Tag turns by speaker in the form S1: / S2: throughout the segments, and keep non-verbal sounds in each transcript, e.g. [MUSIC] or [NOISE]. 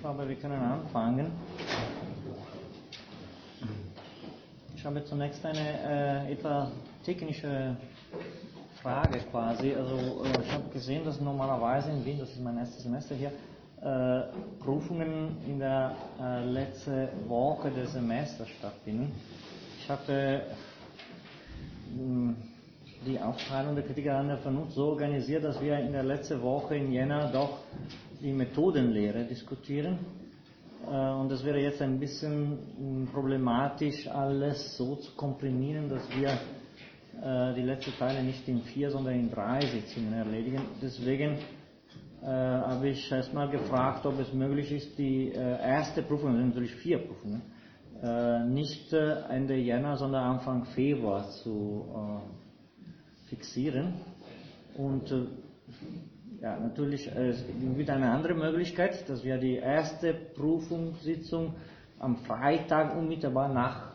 S1: Glaube, wir können anfangen. Ich habe zunächst eine äh, etwa technische Frage quasi. Also äh, ich habe gesehen, dass normalerweise in Wien, das ist mein erstes Semester hier, äh, Prüfungen in der äh, letzten Woche des Semesters stattfinden. Ich hatte mh, die Aufteilung der Kritiker an der Vernunft so organisiert, dass wir in der letzten Woche in Jänner doch die Methodenlehre diskutieren. Äh, und es wäre jetzt ein bisschen problematisch, alles so zu komprimieren, dass wir äh, die letzten Teile nicht in vier, sondern in drei Sitzungen erledigen. Deswegen äh, habe ich erstmal gefragt, ob es möglich ist, die erste Prüfung, das sind natürlich vier Prüfungen, nicht Ende Jänner, sondern Anfang Februar zu fixieren. Und ja, natürlich äh, mit einer anderen Möglichkeit, dass wir die erste Prüfungssitzung am Freitag unmittelbar nach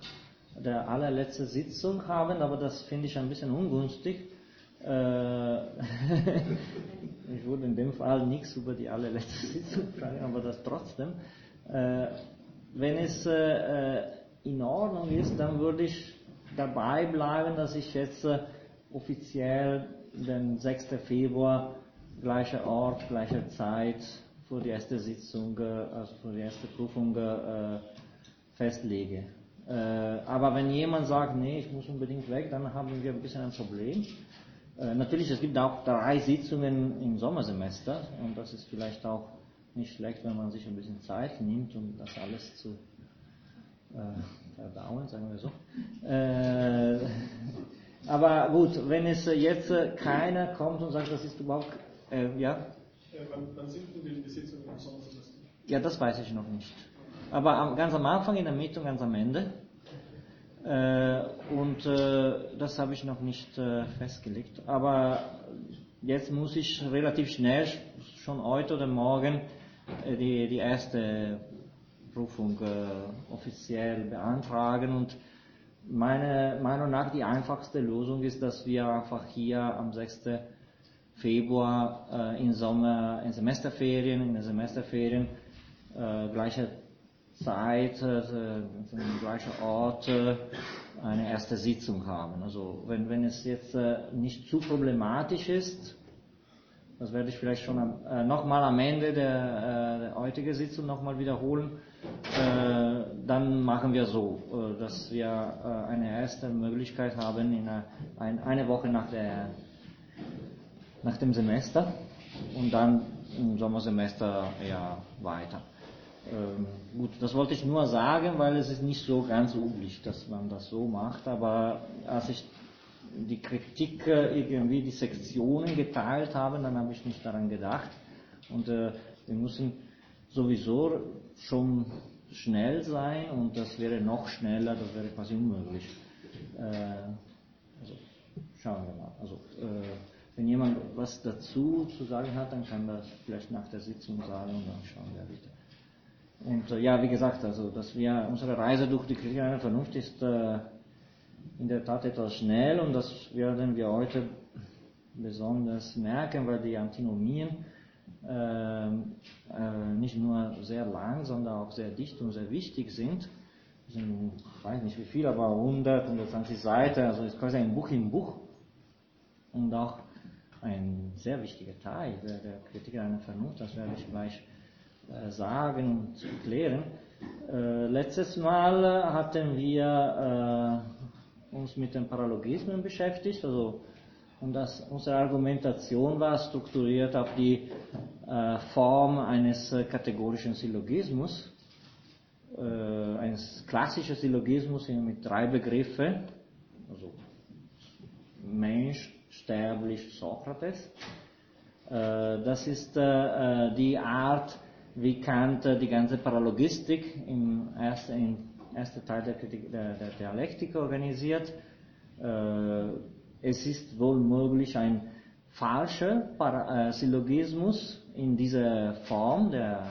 S1: der allerletzten Sitzung haben, aber das finde ich ein bisschen ungünstig. Äh, [LAUGHS] ich würde in dem Fall nichts über die allerletzte Sitzung fragen, aber das trotzdem. Äh, wenn es in Ordnung ist, dann würde ich dabei bleiben, dass ich jetzt offiziell den 6. Februar gleicher Ort, gleicher Zeit für die erste Sitzung, äh, also für die erste Prüfung äh, festlege. Äh, aber wenn jemand sagt, nee, ich muss unbedingt weg, dann haben wir ein bisschen ein Problem. Natürlich, es gibt auch drei Sitzungen im Sommersemester und das ist vielleicht auch nicht schlecht, wenn man sich ein bisschen Zeit nimmt, um das alles zu verdauen, sagen wir so. [LAUGHS] Aber gut, wenn es jetzt keiner kommt und sagt, das ist überhaupt äh, ja?
S2: Äh, wann, wann, sind denn die Sitzungen im Sommersemester?
S1: Ja, das weiß ich noch nicht. Aber am, ganz am Anfang, in der Mitte und ganz am Ende. Äh, und äh, das habe ich noch nicht äh, festgelegt. Aber jetzt muss ich relativ schnell, schon heute oder morgen, äh, die, die erste Prüfung offiziell beantragen. Und meiner Meinung nach die einfachste Lösung ist, dass wir einfach hier am 6. Februar äh, in Sommer, in Semesterferien, in den Semesterferien, äh, gleiche Zeit, äh, gleicher Ort, äh, eine erste Sitzung haben. Also wenn, wenn es jetzt äh, nicht zu problematisch ist, das werde ich vielleicht schon äh, nochmal am Ende der, äh, der heutigen Sitzung nochmal wiederholen, äh, dann machen wir so, äh, dass wir äh, eine erste Möglichkeit haben, in eine, ein, eine Woche nach der nach dem Semester und dann im Sommersemester ja weiter. Ähm, gut, das wollte ich nur sagen, weil es ist nicht so ganz üblich, dass man das so macht, aber als ich die Kritik äh, irgendwie die Sektionen geteilt habe, dann habe ich nicht daran gedacht und äh, wir müssen sowieso schon schnell sein und das wäre noch schneller, das wäre quasi unmöglich. Äh, also, schauen wir mal. Also, äh, wenn jemand was dazu zu sagen hat, dann kann das vielleicht nach der Sitzung sagen und dann schauen wir wieder. Und äh, ja, wie gesagt, also dass wir unsere Reise durch die Kritik einer Vernunft ist äh, in der Tat etwas schnell und das werden wir heute besonders merken, weil die Antinomien äh, äh, nicht nur sehr lang, sondern auch sehr dicht und sehr wichtig sind. sind ich weiß nicht wie viel, aber 100, 120 Seiten, also ist quasi ein Buch im Buch. Und auch ein sehr wichtiger Teil der, der Kritik einer Vernunft, das werde ich gleich äh, sagen und erklären. Äh, letztes Mal hatten wir äh, uns mit den Paralogismen beschäftigt, also und das, unsere Argumentation war strukturiert auf die äh, Form eines äh, kategorischen Syllogismus, äh, eines klassischen Syllogismus mit drei Begriffen, also Mensch, sterblich Sokrates. Äh, das ist äh, die Art, wie Kant die ganze Paralogistik im ersten, im ersten Teil der, Kritik, der, der Dialektik organisiert. Äh, es ist wohl möglich, ein falscher Syllogismus in dieser Form, der,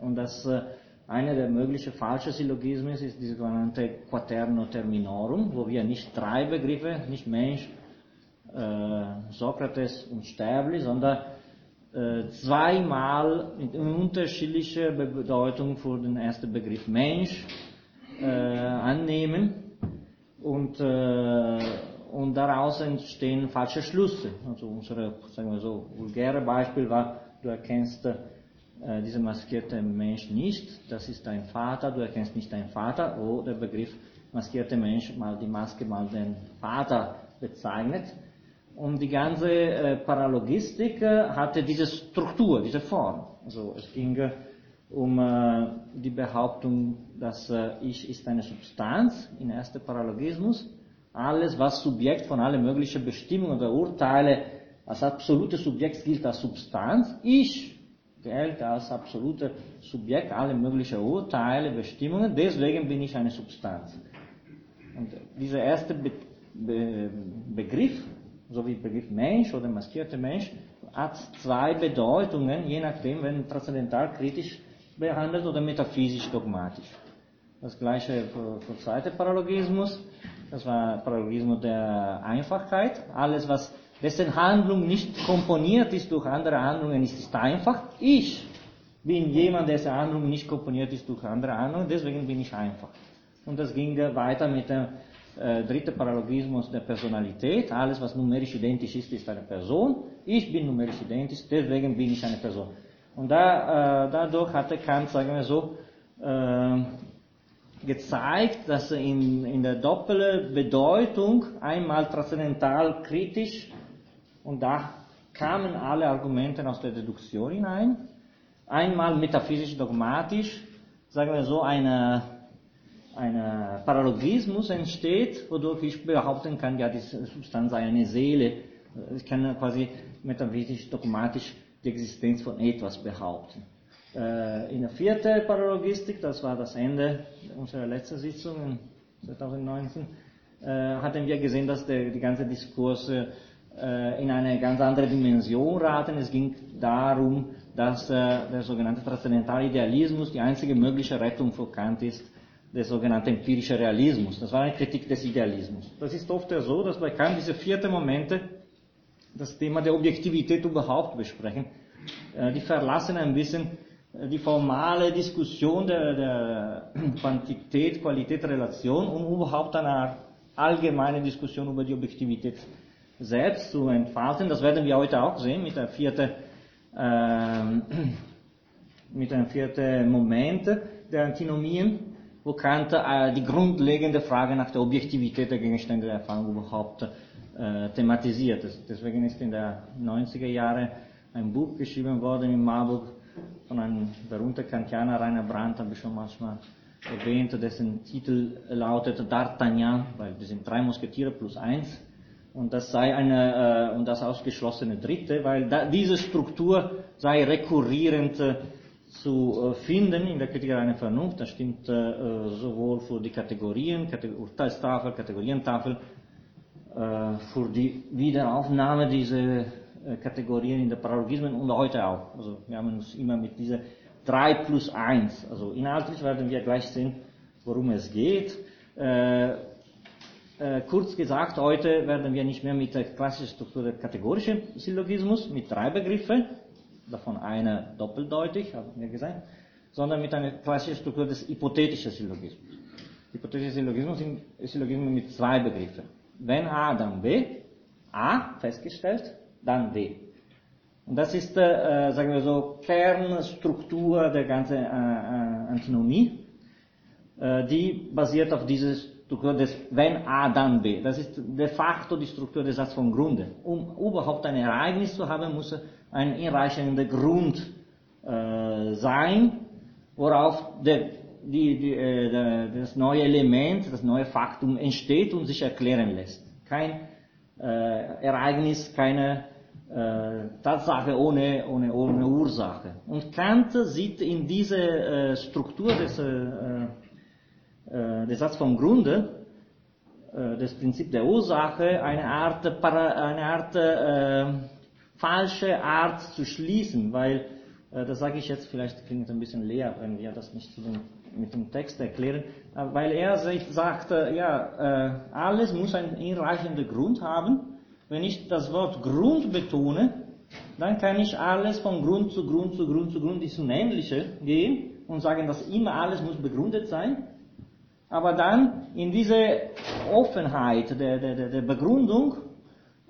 S1: und das einer der möglichen falschen Syllogismen ist die sogenannte Quaterno Terminorum, wo wir nicht drei Begriffe, nicht Mensch, äh, Sokrates unsterblich, sondern äh, zweimal mit unterschiedlicher Bedeutung für den ersten Begriff Mensch äh, annehmen und, äh, und daraus entstehen falsche Schlüsse. Also unsere, sagen wir so, vulgäre Beispiel war, du erkennst äh, dieser maskierte Mensch nicht, das ist dein Vater, du erkennst nicht deinen Vater, wo der Begriff maskierte Mensch mal die Maske mal den Vater bezeichnet. Und die ganze äh, Paralogistik äh, hatte diese Struktur, diese Form. Also es ging äh, um äh, die Behauptung, dass äh, Ich ist eine Substanz in erster Paralogismus. Alles, was Subjekt von allen möglichen Bestimmungen oder Urteile als absolutes Subjekt gilt als Substanz. Ich gilt als absolutes Subjekt alle möglichen Urteile, Bestimmungen. Deswegen bin ich eine Substanz. Und dieser erste Be Be Begriff so wie Begriff Mensch oder maskierte Mensch, hat zwei Bedeutungen, je nachdem, wenn transzendental kritisch behandelt oder metaphysisch dogmatisch. Das gleiche für, für zweite Paralogismus, das war Paralogismus der Einfachheit. Alles, was dessen Handlung nicht komponiert ist durch andere Handlungen, ist, ist einfach. Ich bin jemand, dessen Handlung nicht komponiert ist durch andere Handlungen, deswegen bin ich einfach. Und das ging weiter mit der äh, dritter Paralogismus der Personalität. Alles, was numerisch identisch ist, ist eine Person. Ich bin numerisch identisch, deswegen bin ich eine Person. Und da, äh, dadurch hatte Kant, sagen wir so, äh, gezeigt, dass in, in der doppelten Bedeutung einmal transzendental kritisch und da kamen alle Argumente aus der Deduktion hinein, einmal metaphysisch dogmatisch, sagen wir so, eine ein Paralogismus entsteht, wodurch ich behaupten kann, ja, die Substanz sei eine Seele. Ich kann quasi metaphysisch, dogmatisch die Existenz von etwas behaupten. Äh, in der vierten Paralogistik, das war das Ende unserer letzten Sitzung in 2019, äh, hatten wir gesehen, dass der, die ganze Diskurs äh, in eine ganz andere Dimension raten. Es ging darum, dass der sogenannte transzendentale Idealismus die einzige mögliche Rettung für Kant ist, der sogenannte empirische Realismus. Das war eine Kritik des Idealismus. Das ist oft so, dass bei Kant diese vierten Momente das Thema der Objektivität überhaupt besprechen. Äh, die verlassen ein bisschen äh, die formale Diskussion der, der [CLEARS THROAT] Quantität, Qualität, Relation, um überhaupt eine allgemeine Diskussion über die Objektivität selbst zu entfalten. Das werden wir heute auch sehen mit der vierten, äh, [CLEARS THROAT] mit dem vierten Moment der Antinomien wo Kant äh, die grundlegende Frage nach der Objektivität der Gegenstände der Erfahrung überhaupt äh, thematisiert. Deswegen ist in den 90er Jahren ein Buch geschrieben worden in Marburg von einem berühmten Kantianer, Rainer Brandt, habe ich schon manchmal erwähnt, dessen Titel lautet D'Artagnan, weil wir sind drei Musketiere plus eins. Und das sei eine, äh, und das ausgeschlossene dritte, weil da, diese Struktur sei rekurrierend äh, zu äh, finden in der Kritik einer Vernunft. Das stimmt äh, sowohl für die Kategorien, Urteilstafel, Kategorientafel, äh, für die Wiederaufnahme dieser Kategorien in der Paralogismen und heute auch. Also wir haben uns immer mit dieser 3 plus 1, also inhaltlich werden wir gleich sehen, worum es geht. kurz gesagt, heute werden wir nicht mehr mit der klassischen Struktur der kategorischen Syllogismus mit drei Begriffen, davon eine doppeldeutig, haben wir gesagt, sondern mit einer klassischen Struktur des hypothetischen Syllogismus. Hypothetische Syllogismus sind Syllogismen mit zwei Begriffen. Wenn A, dann B. A festgestellt, dann B. Und das ist, äh, sagen wir so, Kernstruktur der ganzen äh, äh, Antinomie, äh, die basiert auf dieser Struktur des Wenn A, dann B. Das ist de facto die Struktur des Satzes vom Grunde. Um überhaupt ein Ereignis zu haben, muss ein hinreichender Grund äh, sein, worauf der, die, die, äh, das neue Element, das neue Faktum entsteht und sich erklären lässt. Kein äh, Ereignis, keine äh, Tatsache ohne, ohne, ohne Ursache. Und Kant sieht in dieser äh, Struktur des, äh, äh, des Satz vom Grunde, äh, das Prinzip der Ursache, eine Art, eine Art äh, falsche Art zu schließen, weil, äh, das sage ich jetzt, vielleicht klingt ein bisschen leer, wenn wir das nicht dem, mit dem Text erklären, äh, weil er sagt, äh, ja, äh, alles muss einen hinreichenden Grund haben. Wenn ich das Wort Grund betone, dann kann ich alles von Grund zu Grund zu Grund zu Grund ins Unendliche gehen und sagen, dass immer alles muss begründet sein. Aber dann in diese Offenheit der, der, der Begründung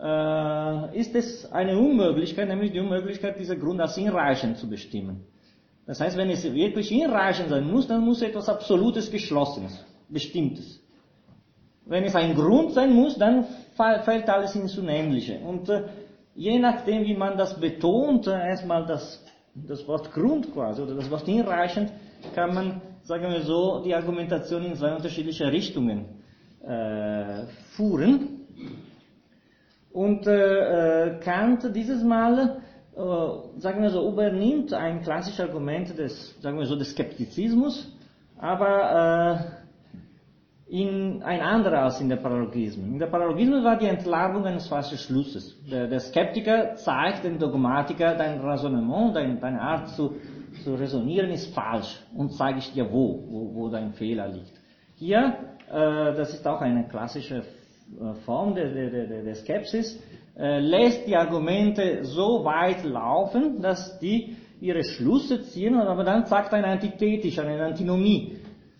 S1: äh, ist es eine Unmöglichkeit, nämlich die Unmöglichkeit, diesen Grund als hinreichend zu bestimmen. Das heißt, wenn es wirklich hinreichend sein muss, dann muss etwas Absolutes, Geschlossenes, Bestimmtes. Wenn es ein Grund sein muss, dann fällt alles ins Unendliche. Und äh, je nachdem, wie man das betont, äh, erstmal das, das Wort Grund quasi oder das Wort hinreichend, kann man, sagen wir so, die Argumentation in zwei unterschiedliche Richtungen äh, führen. Und äh, äh Kant dieses Mal, äh, sagen wir so, übernimmt ein klassisches Argument des, sagen wir so, des Skeptizismus, aber äh, in ein anderer als in der Paralogismus. In der Paralogismus war die Entlarvung eines falschen Schlusses. Der, der Skeptiker zeigt dem Dogmatiker, dein Raisonnement, dein, deine Art zu, zu resonieren ist falsch und zeige ich dir wo, wo, wo dein Fehler liegt. Hier, äh, das ist auch eine klassische Form der, der, der, der Skepsis, äh, lässt die Argumente so weit laufen, dass die ihre Schlüsse ziehen, aber dann sagt eine Antithetisch, eine Antinomie.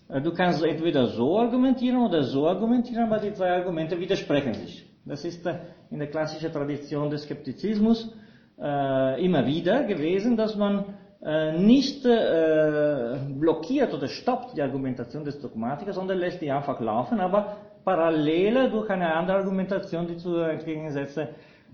S1: Äh, du kannst entweder so argumentieren oder so argumentieren, aber die zwei Argumente widersprechen sich. Das ist äh, in der klassischen Tradition des Skeptizismus äh, immer wieder gewesen, dass man äh, nicht äh, blockiert oder stoppt die Argumentation des Dogmatikers, sondern lässt die einfach laufen, aber parallel durch eine andere Argumentation, die zu entgegengesetzten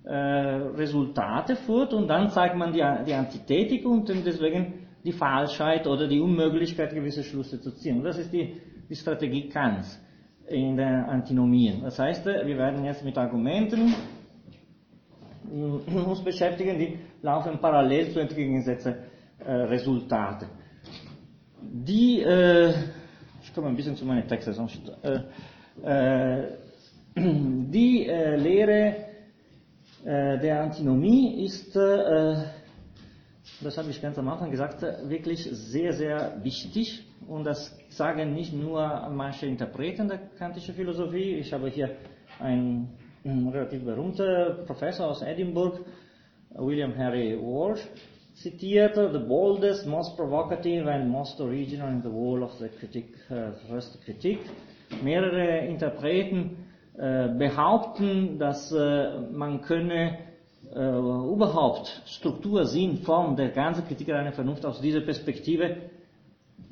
S1: äh, Resultate führt und dann zeigt man die, die Antithetik und deswegen die Falschheit oder die Unmöglichkeit, gewisse Schlüsse zu ziehen. Und das ist die, die Strategie Kants in den Antinomien. Das heißt, wir werden jetzt mit Argumenten uns beschäftigen, die laufen parallel zu entgegengesetzten äh, Resultate. Die, äh, ich komme ein bisschen zu meinen Texten, sonst, äh, äh [CLEARS THROAT] die äh, Lehre äh, der Antinomie ist das habe ich ganz am Anfang gesagt, wirklich sehr, sehr wichtig. Und das sagen nicht nur manche Interpreten der kantischen Philosophie. Ich habe hier einen, relativ berühmten Professor aus Edinburgh, William Henry Walsh, zitiert, the boldest, most provocative and most original in the whole of the critique, uh, first critique. Mehrere Interpreten uh, behaupten, dass uh, man könne äh, überhaupt Struktur, Sinn, Form der ganzen Kritik einer Vernunft aus dieser Perspektive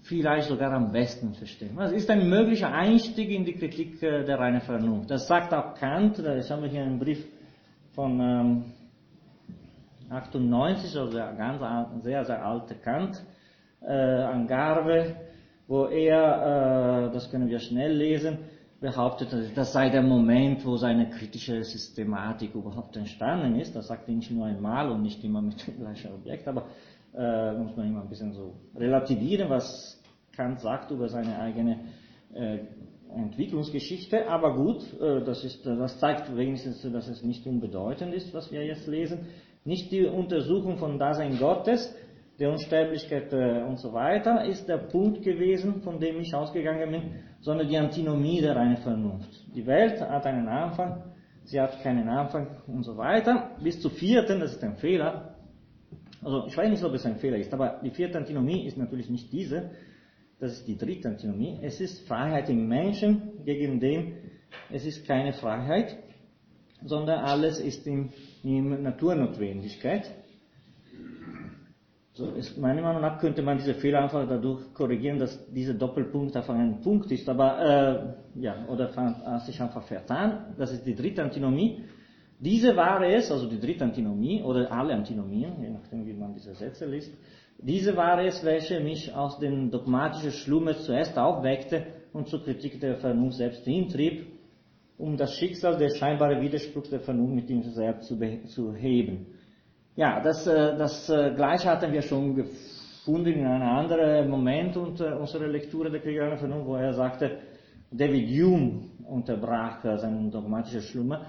S1: vielleicht sogar am besten verstehen. Es ist ein möglicher Einstieg in die Kritik äh, der reinen Vernunft. Das sagt auch Kant, das haben wir hier einen Brief von ähm, 98, also ganz sehr, sehr alte Kant, äh, an Garve, wo er, äh, das können wir schnell lesen, behauptet, das sei der Moment, wo seine kritische Systematik überhaupt entstanden ist. Das sagt er nicht nur einmal und nicht immer mit dem [LAUGHS] gleichen Objekt, aber äh, muss man immer ein bisschen so relativieren, was Kant sagt über seine eigene äh, Entwicklungsgeschichte. Aber gut, äh, das, ist, das zeigt wenigstens, dass es nicht unbedeutend ist, was wir jetzt lesen. Nicht die Untersuchung von Dasein Gottes, der Unsterblichkeit äh, und so weiter, ist der Punkt gewesen, von dem ich ausgegangen bin, sondern die Antinomie der reinen Vernunft. Die Welt hat einen Anfang, sie hat keinen Anfang und so weiter. Bis zur vierten, das ist ein Fehler. Also ich weiß nicht, ob es ein Fehler ist, aber die vierte Antinomie ist natürlich nicht diese, das ist die dritte Antinomie. Es ist Freiheit im Menschen, gegen den es ist keine Freiheit, sondern alles ist in, in Naturnotwendigkeit. So ist, meiner Meinung nach könnte man diese Fehler einfach dadurch korrigieren, dass dieser Doppelpunkt einfach ein Punkt ist, aber äh, ja, oder hat sich einfach vertan. Das ist die dritte Antinomie. Diese war es, also die dritte Antinomie oder alle Antinomien, je nachdem wie man diese Sätze liest, diese war es, welche mich aus dem dogmatischen Schlummer zuerst aufweckte und zur Kritik der Vernunft selbst hintrieb, um das Schicksal der scheinbare Widerspruch der Vernunft mit ihm selbst zu, zu heben. Ja, das, äh, das äh, Gleiche hatten wir schon gefunden in einem anderen Moment unter unserer Lektüre der Kriegerischen Vernunft, wo er sagte, David Hume unterbrach äh, seinen dogmatischen Schlummer.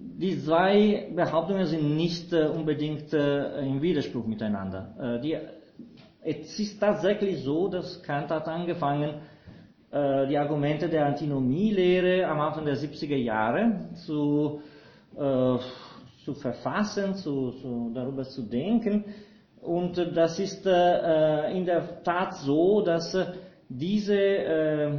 S1: Die zwei Behauptungen sind nicht unbedingt im Widerspruch miteinander. Die, es ist tatsächlich so, dass Kant hat angefangen, die Argumente der Antinomielehre am Anfang der 70er Jahre zu zu verfassen, zu, zu, darüber zu denken. Und das ist äh, in der Tat so, dass äh, diese äh,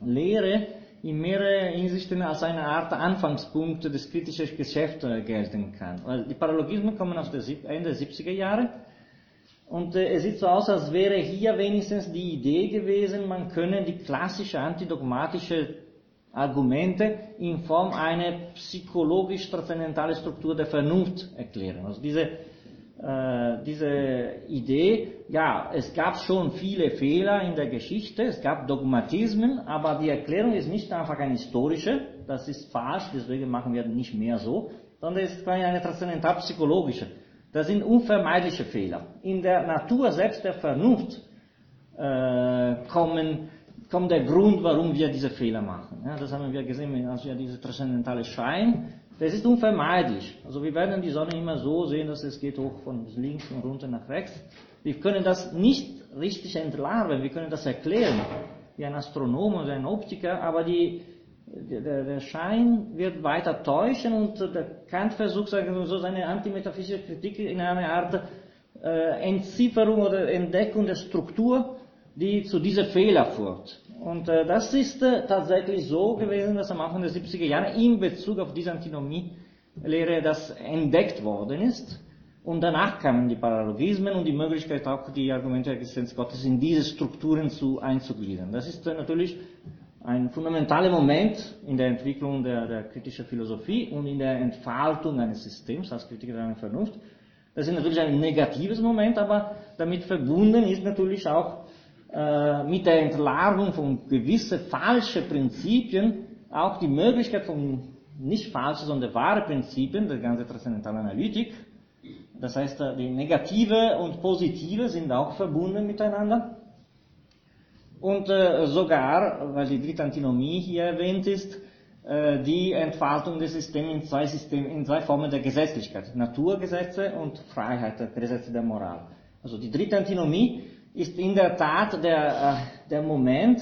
S1: Lehre in mehreren Hinsichten als eine Art Anfangspunkt des kritischen Geschäfts äh, gelten kann. Weil die Paralogismen kommen aus der Ende der 70er Jahre und äh, es sieht so aus, als wäre hier wenigstens die Idee gewesen, man könne die klassische antidogmatische Argumente in Form einer psychologisch-transzendentale Struktur der Vernunft erklären. Also diese, äh, diese Idee, ja, es gab schon viele Fehler in der Geschichte, es gab Dogmatismen, aber die Erklärung ist nicht einfach eine historische, das ist falsch, deswegen machen wir nicht mehr so, sondern es ist eine transzendental-psychologische. Das sind unvermeidliche Fehler. In der Natur selbst der Vernunft äh, kommen kommt der Grund, warum wir diese Fehler machen. Ja, das haben wir gesehen, als wir diese transzendentale Schein. Das ist unvermeidlich. Also wir werden die Sonne immer so sehen, dass es geht hoch von links und runter nach rechts. Wir können das nicht richtig entlarven, wir können das erklären, wie ein Astronom oder ein Optiker, aber die, der, der Schein wird weiter täuschen und der Kant versucht so seine antimetaphysische Kritik in eine Art äh, Entzifferung oder Entdeckung der Struktur die zu dieser Fehler führt. Und äh, das ist äh, tatsächlich so gewesen, dass am Anfang der 70er Jahre in Bezug auf diese Antinomie-Lehre das entdeckt worden ist. Und danach kamen die Paralogismen und die Möglichkeit auch die Argumente der Existenz Gottes in diese Strukturen zu einzugliedern. Das ist äh, natürlich ein fundamentaler Moment in der Entwicklung der, der kritischen Philosophie und in der Entfaltung eines Systems als Kritiker der Vernunft. Das ist natürlich ein negatives Moment, aber damit verbunden ist natürlich auch mit der Entlarvung von gewissen falschen Prinzipien auch die Möglichkeit von nicht falschen, sondern wahren Prinzipien, der ganze transzendentale Analytik. Das heißt, äh, die negative und positive sind auch verbunden miteinander. Und äh, sogar, weil die dritte Antinomie hier erwähnt ist, äh, die Entfaltung des Systems in zwei, System, in zwei Formen der Gesetzlichkeit. Naturgesetze und Freiheit, Gesetze der Moral. Also die dritte Antinomie ist in der Tat der, äh, der Moment,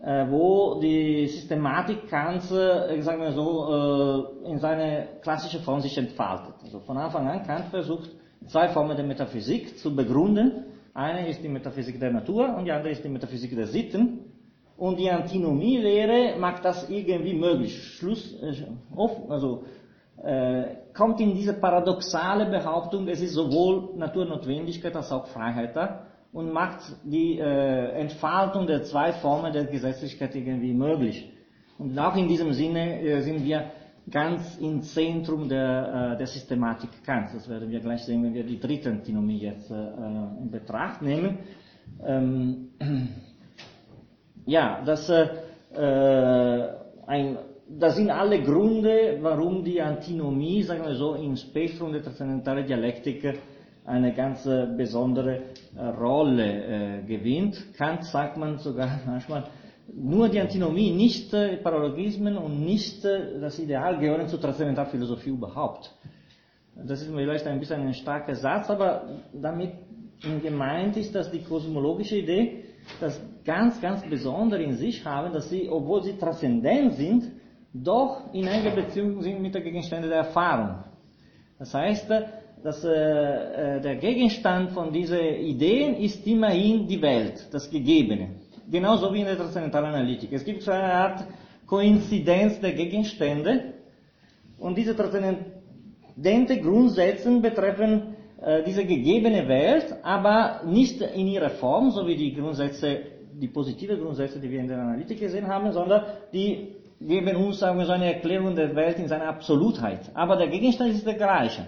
S1: äh, wo die Systematik Kants, äh, sagen wir so, in seine klassische Form sich entfaltet. Also von Anfang an Kant versucht, zwei Formen der Metaphysik zu begründen. Eine ist die Metaphysik der Natur und die andere ist die Metaphysik der Sitten. Und die Antinomielehre macht das irgendwie möglich. Schluss, also äh, kommt in diese paradoxale Behauptung, es ist sowohl Naturnotwendigkeit als auch Freiheit da und macht die äh, Entfaltung der zwei Formen der Gesetzlichkeit irgendwie möglich. Und auch in diesem Sinne äh, sind wir ganz im Zentrum der, äh, der Systematik Kants. Das werden wir gleich sehen, wenn wir die dritte Antinomie jetzt äh, in Betracht nehmen. Ähm, [CLEARS THROAT] ja, das, äh, äh, ein, das sind alle Gründe, warum die Antinomie, sagen wir so, im Spektrum der transzendentalen Dialektik eine ganz besondere äh, Rolle äh, gewinnt. Kant sagt man sogar [LAUGHS] manchmal, nur die Antinomie, nicht äh, Paralogismen und nicht das Ideal gehören zur Transzendentalphilosophie überhaupt. Das ist vielleicht ein bisschen ein starker Satz, aber damit gemeint ist, dass die kosmologische Idee das ganz, ganz Besondere in sich haben, dass sie, obwohl sie transzendent sind, doch in enger Beziehung sind mit der Gegenstände der Erfahrung. Das heißt, dass äh, äh, der Gegenstand von diesen Ideen ist immerhin die Welt, das Gegebene. Genauso wie in der transzendentalen Analytik. Es gibt so eine Art Koinzidenz der Gegenstände und diese transzendente Grundsätze betreffen äh, diese gegebene Welt, aber nicht in ihrer Form, so wie die Grundsätze, die positive Grundsätze, die wir in der Analytik gesehen haben, sondern die geben uns, sagen wir so, eine Erklärung der Welt in seiner Absolutheit. Aber der Gegenstand ist der gleiche.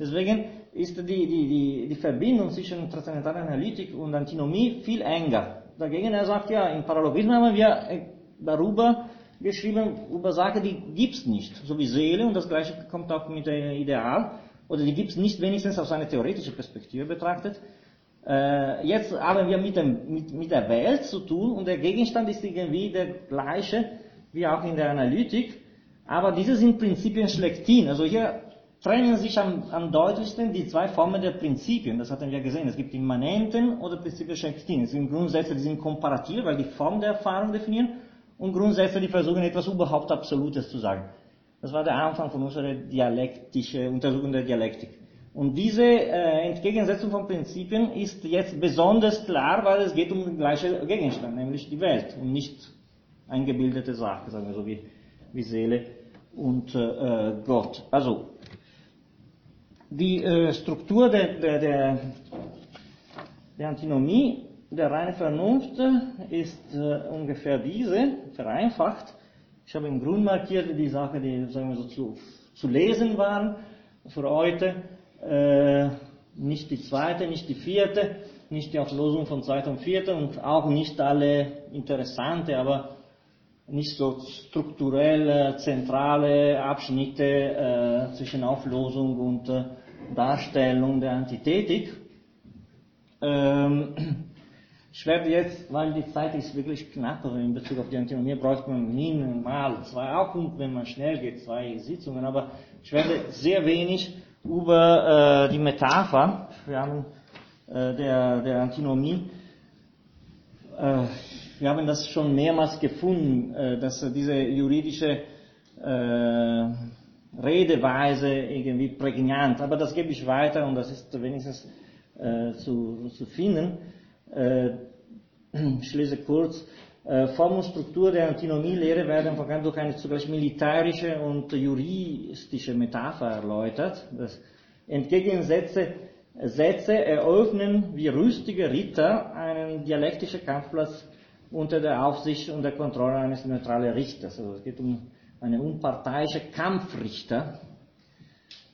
S1: Deswegen ist die, die, die, die Verbindung zwischen transzendentaler Analytik und Antinomie viel enger. Dagegen er sagt, ja, im Paralogismus haben wir äh, darüber geschrieben, über Sachen, die gibt's nicht, so wie Seele, und das gleiche kommt auch mit der Ideal, oder die gibt's nicht wenigstens aus einer theoretischen Perspektive betrachtet. Äh, jetzt haben wir mit, dem, mit, mit der Welt zu tun, und der Gegenstand ist irgendwie der gleiche, wie auch in der Analytik, aber diese sind Prinzipien schlechthin. Also hier trennen sich am, am deutlichsten die zwei Formen der Prinzipien. Das hatten wir gesehen. Es gibt Immanenten oder Prinzipien Schlechthin. Es sind Grundsätze, die sind komparativ, weil die Form der Erfahrung definieren, und Grundsätze, die versuchen, etwas überhaupt Absolutes zu sagen. Das war der Anfang von unserer dialektischen Untersuchung der Dialektik. Und diese äh, Entgegensetzung von Prinzipien ist jetzt besonders klar, weil es geht um den gleichen Gegenstand, nämlich die Welt und nicht eingebildete Sache, sagen wir so wie, wie Seele und äh, Gott. Also die äh, Struktur der, der, der, der Antinomie der reine Vernunft ist äh, ungefähr diese, vereinfacht. Ich habe im Grund markiert die Sache, die sagen wir so zu, zu lesen waren für heute. Äh, nicht die zweite, nicht die vierte, nicht die Auflösung von zweiter und vierter und auch nicht alle interessante, aber nicht so strukturelle, zentrale Abschnitte äh, zwischen Auflösung und äh, Darstellung der Antithetik. Ähm, [CLEARS THROAT] ich werde jetzt, weil die Zeit ist wirklich knapp in Bezug auf die Antinomie, braucht man minimal zwei, auch wenn man schnell geht, zwei Sitzungen, aber ich werde sehr wenig über äh, die Metapher wir haben, äh, der, der Antinomie, äh, wir haben das schon mehrmals gefunden, äh, dass diese juridische äh, Redeweise irgendwie prägnant, aber das gebe ich weiter und das ist wenigstens äh, zu, zu finden. [CLEARS THROAT] Ich lese kurz. Form und Struktur der Antinomielehre werden vorhin durch eine zugleich militärische und juristische Metapher erläutert. Das Entgegensätze Sätze eröffnen wie rüstige Ritter einen dialektischen Kampfplatz unter der Aufsicht und der Kontrolle eines neutralen Richters. Also es geht um einen unparteiischen Kampfrichter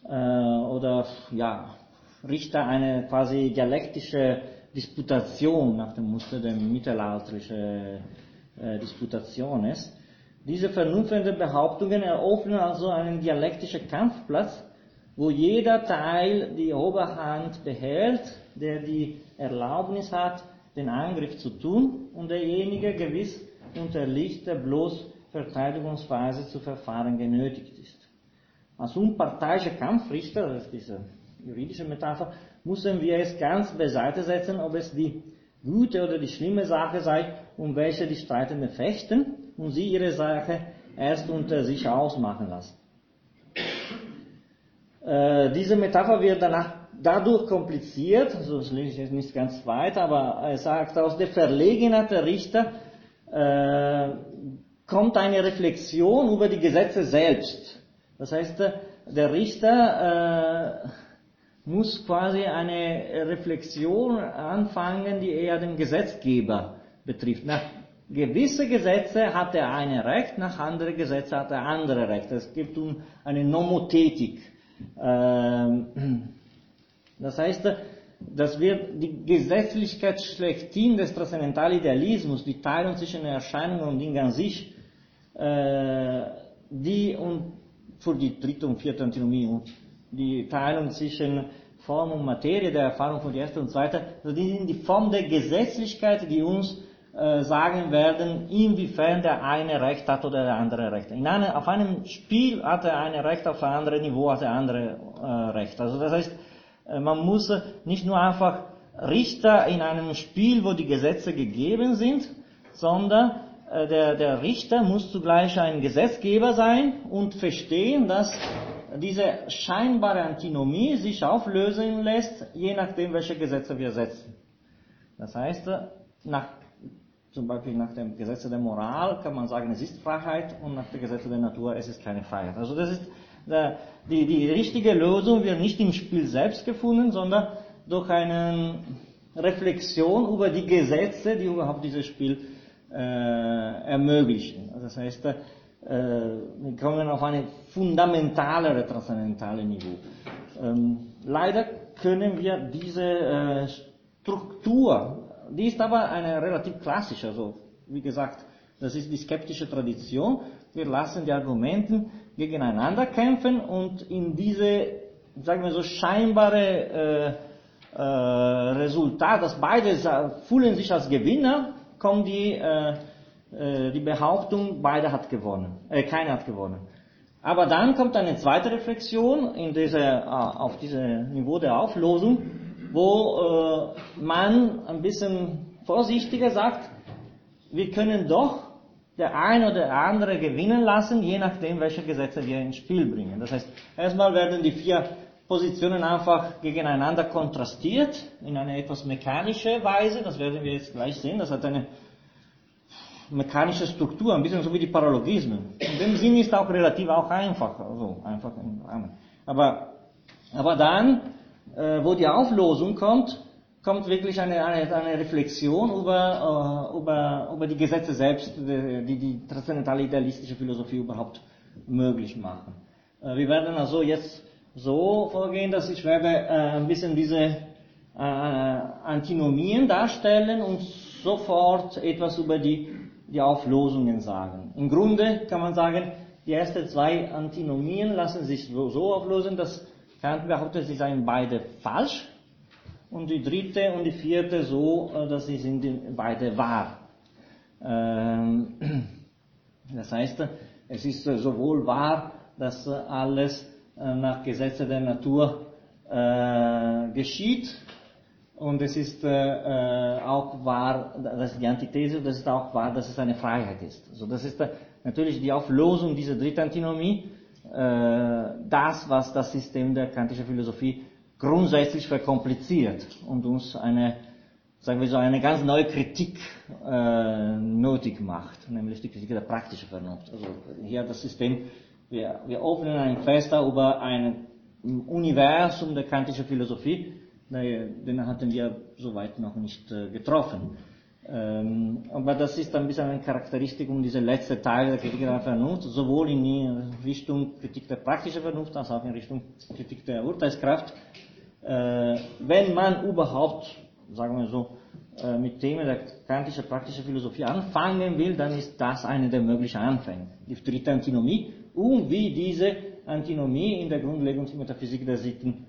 S1: äh, oder ja, Richter eine quasi dialektische Disputation nach dem Muster der mittelalterlichen äh, Disputationes. Diese vernunftigen Behauptungen eröffnen also einen dialektischen Kampfplatz, wo jeder Teil die Oberhand behält, der die Erlaubnis hat, den Angriff zu tun, und derjenige gewiss unterliegt, der bloß Verteidigungsweise zu verfahren genötigt ist. Als unparteiischer Kampfrichter, das ist diese juridische Metapher, müssen wir es ganz beiseite setzen, ob es die gute oder die schlimme Sache sei, um welche die Streitenden fechten und sie ihre Sache erst unter sich ausmachen lassen. Äh, diese Metapher wird danach dadurch kompliziert, so also lese ich jetzt nicht ganz weiter, aber er sagt, aus der Verlegenheit der Richter äh, kommt eine Reflexion über die Gesetze selbst. Das heißt, der Richter äh, muss quasi eine Reflexion anfangen, die eher den Gesetzgeber betrifft. Nach gewisse Gesetze hat er eine Recht, nach andere Gesetze hat er andere Recht. Es gibt um eine Nomothetik. Ähm, das heißt, dass wir die Gesetzlichkeit schlechthin des Transzendentalidealismus, die Teilung zwischen Erscheinungen und Dingen an sich, äh, die und für die dritte und vierte Antinomie die Teilung zwischen Form und Materie, der Erfahrung von der ersten und zweiten, also die sind die Form der Gesetzlichkeit, die uns äh, sagen werden, inwiefern der eine Recht hat oder der andere Recht. In eine, auf einem Spiel hat er ein Recht, auf einem anderen Niveau hat der andere äh, Recht. Also das heißt, man muss nicht nur einfach Richter in einem Spiel, wo die Gesetze gegeben sind, sondern äh, der, der Richter muss zugleich ein Gesetzgeber sein und verstehen, dass diese scheinbare Antinomie sich auflösen lässt, je nachdem, welche Gesetze wir setzen. Das heißt, nach, zum Beispiel nach dem Gesetze der Moral kann man sagen, es ist Freiheit und nach dem Gesetze der Natur, es ist keine Freiheit. Also das ist, die, die richtige Lösung wird nicht im Spiel selbst gefunden, sondern durch eine Reflexion über die Gesetze, die überhaupt dieses Spiel äh, ermöglichen. Also das heißt, äh, wir kommen auf eine fundamentalere transzendentale Niveau. Ähm, leider können wir diese äh, Struktur, die ist aber eine relativ klassische, also wie gesagt, das ist die skeptische Tradition. Wir lassen die Argumenten gegeneinander kämpfen und in diese, sagen wir so, scheinbare äh, äh, Resultat, dass beide fühlen sich als Gewinner, kommen die äh, äh, die Behauptung, beide hat gewonnen, äh, keiner hat gewonnen. Aber dann kommt eine zweite Reflexion in äh, auf diesem Niveau der Auflösung, wo äh, man ein bisschen vorsichtiger sagt, wir können doch der eine oder andere gewinnen lassen, je nachdem, welche Gesetze wir ins Spiel bringen. Das heißt, erstmal werden die vier Positionen einfach gegeneinander kontrastiert, in eine etwas mechanische Weise, das werden wir jetzt gleich sehen, das hat eine mechanische Struktur, ein bisschen so wie die Paralogismen. In dem Sinn ist auch relativ auch einfach, also einfach. Aber, aber dann, äh, wo die Auflosung kommt, kommt wirklich eine, eine, eine Reflexion über, äh, über, über die Gesetze selbst, die die, transzendentale idealistische Philosophie überhaupt möglich machen. Äh, wir werden also jetzt so vorgehen, dass ich werde äh, ein bisschen diese äh, Antinomien darstellen und sofort etwas über die die Auflosungen sagen. Im Grunde kann man sagen, die ersten zwei Antinomien lassen sich so, so auflösen, dass Kant behauptet, sie seien beide falsch und die dritte und die vierte so, äh, dass sie sind beide wahr. Ähm, das heißt, es ist sowohl wahr, dass alles äh, nach Gesetze der Natur äh, geschieht, und es ist äh, äh, auch wahr, das ist die Antithese, das ist auch wahr, dass es eine Freiheit ist. Also das ist äh, natürlich die Auflösung dieser dritten Antinomie, äh, das, was das System der kantischen Philosophie grundsätzlich verkompliziert und uns eine, sagen wir so, eine ganz neue Kritik äh, nötig macht, nämlich die Kritik der praktischen Vernunft. Also hier das System, wir, wir öffnen ein Fenster über ein Universum der kantischen Philosophie, den hatten wir soweit noch nicht äh, getroffen. Ähm, aber das ist ein bisschen eine Charakteristikum dieser letzte Teil der Kritik der Vernunft, sowohl in Richtung Kritik der praktischen Vernunft als auch in Richtung Kritik der Urteilskraft. Äh, wenn man überhaupt, sagen wir so, äh, mit Themen der kantischen praktischen Philosophie anfangen will, dann ist das eine der möglichen Anfänge. Die dritte Antinomie und wie diese Antinomie in der Grundlegungsmetaphysik der Sitten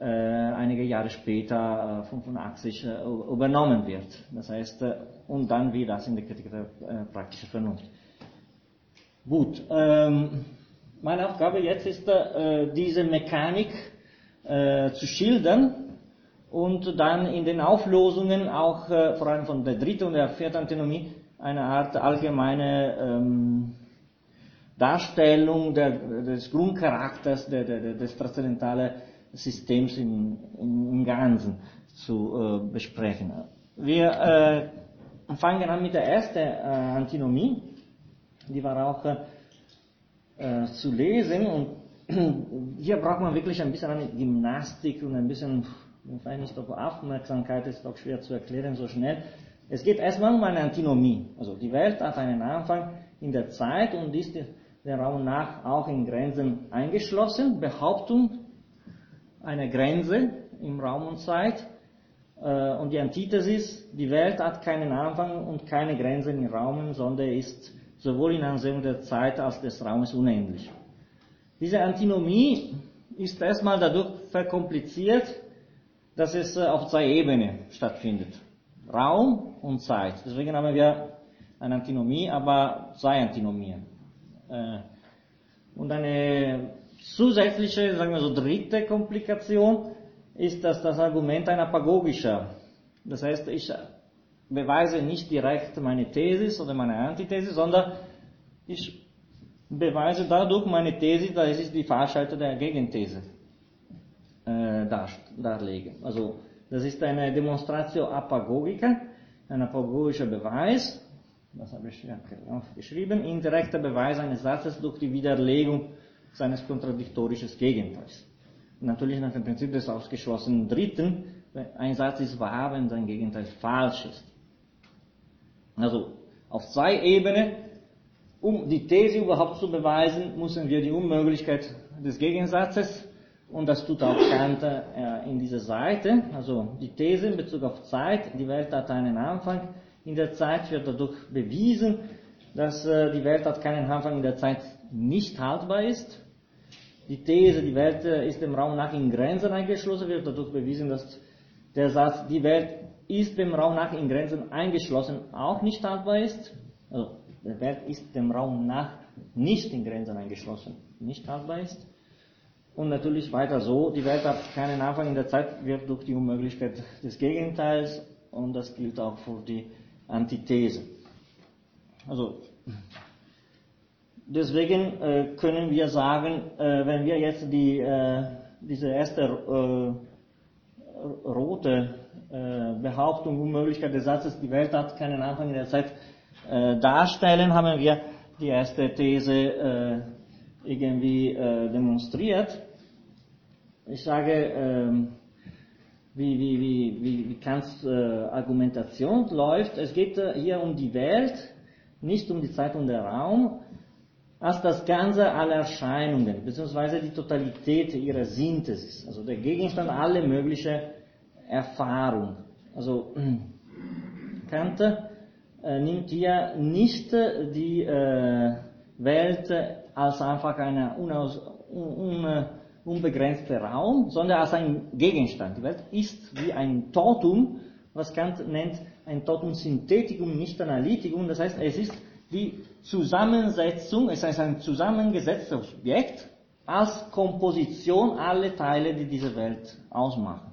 S1: äh, einige Jahre später, 85, äh, äh, übernommen wird. Das heißt, und dann wie das in der Kritik der praktischen Vernunft. Gut, ähm, meine Aufgabe jetzt ist, diese Mechanik zu schildern und dann in den Auflosungen auch vor allem von der dritten und der vierten Antinomie eine Art allgemeine ähm, Darstellung des Grundcharakters des transzendentalen Systems im, im Ganzen zu äh, besprechen. Wir äh, fangen an mit der ersten äh, Antinomie, die war auch äh, zu lesen und [CLEARS THROAT] hier braucht man wirklich ein bisschen eine Gymnastik und ein bisschen, nicht auf Aufmerksamkeit ist doch schwer zu erklären so schnell. Es geht erstmal um eine Antinomie. Also die Welt hat einen Anfang in der Zeit und ist der Raum nach auch in Grenzen eingeschlossen. Behauptung eine Grenze im Raum und Zeit. Äh, und die Antithesis, die Welt hat keinen Anfang und keine Grenzen im Raum, sondern ist sowohl in Ansehung der Zeit als des Raumes unendlich. Diese Antinomie ist erstmal dadurch verkompliziert, dass es äh, auf zwei Ebenen stattfindet. Raum und Zeit. Deswegen haben wir eine Antinomie, aber zwei Antinomien. Äh, und eine Zusätzliche, sagen wir so, dritte Komplikation ist, dass das Argument ein apagogischer. Das heißt, ich beweise nicht direkt meine Thesis oder meine Antithese, sondern ich beweise dadurch meine These, dass ich die Fahrschalter der Gegenthese äh, dar, darlege. Also das ist eine Demonstratio apagogica, ein apagogischer Beweis, das habe ich ja geschrieben, indirekter Beweis eines Satzes durch die Widerlegung seines kontradiktorischen Gegenteils. Natürlich nach dem Prinzip des ausgeschlossenen Dritten, ein Satz ist wahr, wenn sein Gegenteil falsch ist. Also auf zwei Ebenen, um die These überhaupt zu beweisen, müssen wir die Unmöglichkeit des Gegensatzes, und das tut auch Kant äh, in dieser Seite, also die These in Bezug auf Zeit, die Welt hat einen Anfang, in der Zeit wird dadurch bewiesen, dass äh, die Welt hat keinen Anfang in der Zeit nicht haltbar ist. Die These, die Welt äh, ist dem Raum nach in Grenzen eingeschlossen, wird dadurch bewiesen, dass der Satz, die Welt ist dem Raum nach in Grenzen eingeschlossen, auch nicht haltbar ist. Also, die Welt ist dem Raum nach nicht in Grenzen eingeschlossen, nicht haltbar ist. Und natürlich weiter so, die Welt hat keinen Anfang in der Zeit, wird durch die Unmöglichkeit des Gegenteils und das gilt auch für die Antithese. Also deswegen äh, können wir sagen, äh, wenn wir jetzt die, äh, diese erste äh, rote äh, Behauptung, Unmöglichkeit des Satzes, die Welt hat keinen Anfang in der Zeit äh, darstellen, haben wir die erste These irgendwie demonstriert. Ich sage, ähm, wie, wie, wie, wie, wie Kants Argumentation läuft. Es geht hier um die Welt, nicht um die Zeit und der Raum, als das Ganze aller Erscheinungen, beziehungsweise die Totalität ihrer Synthesis, also der Gegenstand aller möglichen Erfahrung. Also [CLEARS THROAT] Kant äh, nimmt hier nicht die äh, Welt als einfach ein unaus, un, un, unbegrenzter Raum, sondern als ein Gegenstand. Die Welt ist wie ein Totum, was Kant nennt ein Totum Synthetikum, nicht Analytikum. Das heißt, es ist die Zusammensetzung, es heißt ein zusammengesetztes Objekt als Komposition aller Teile, die diese Welt ausmachen.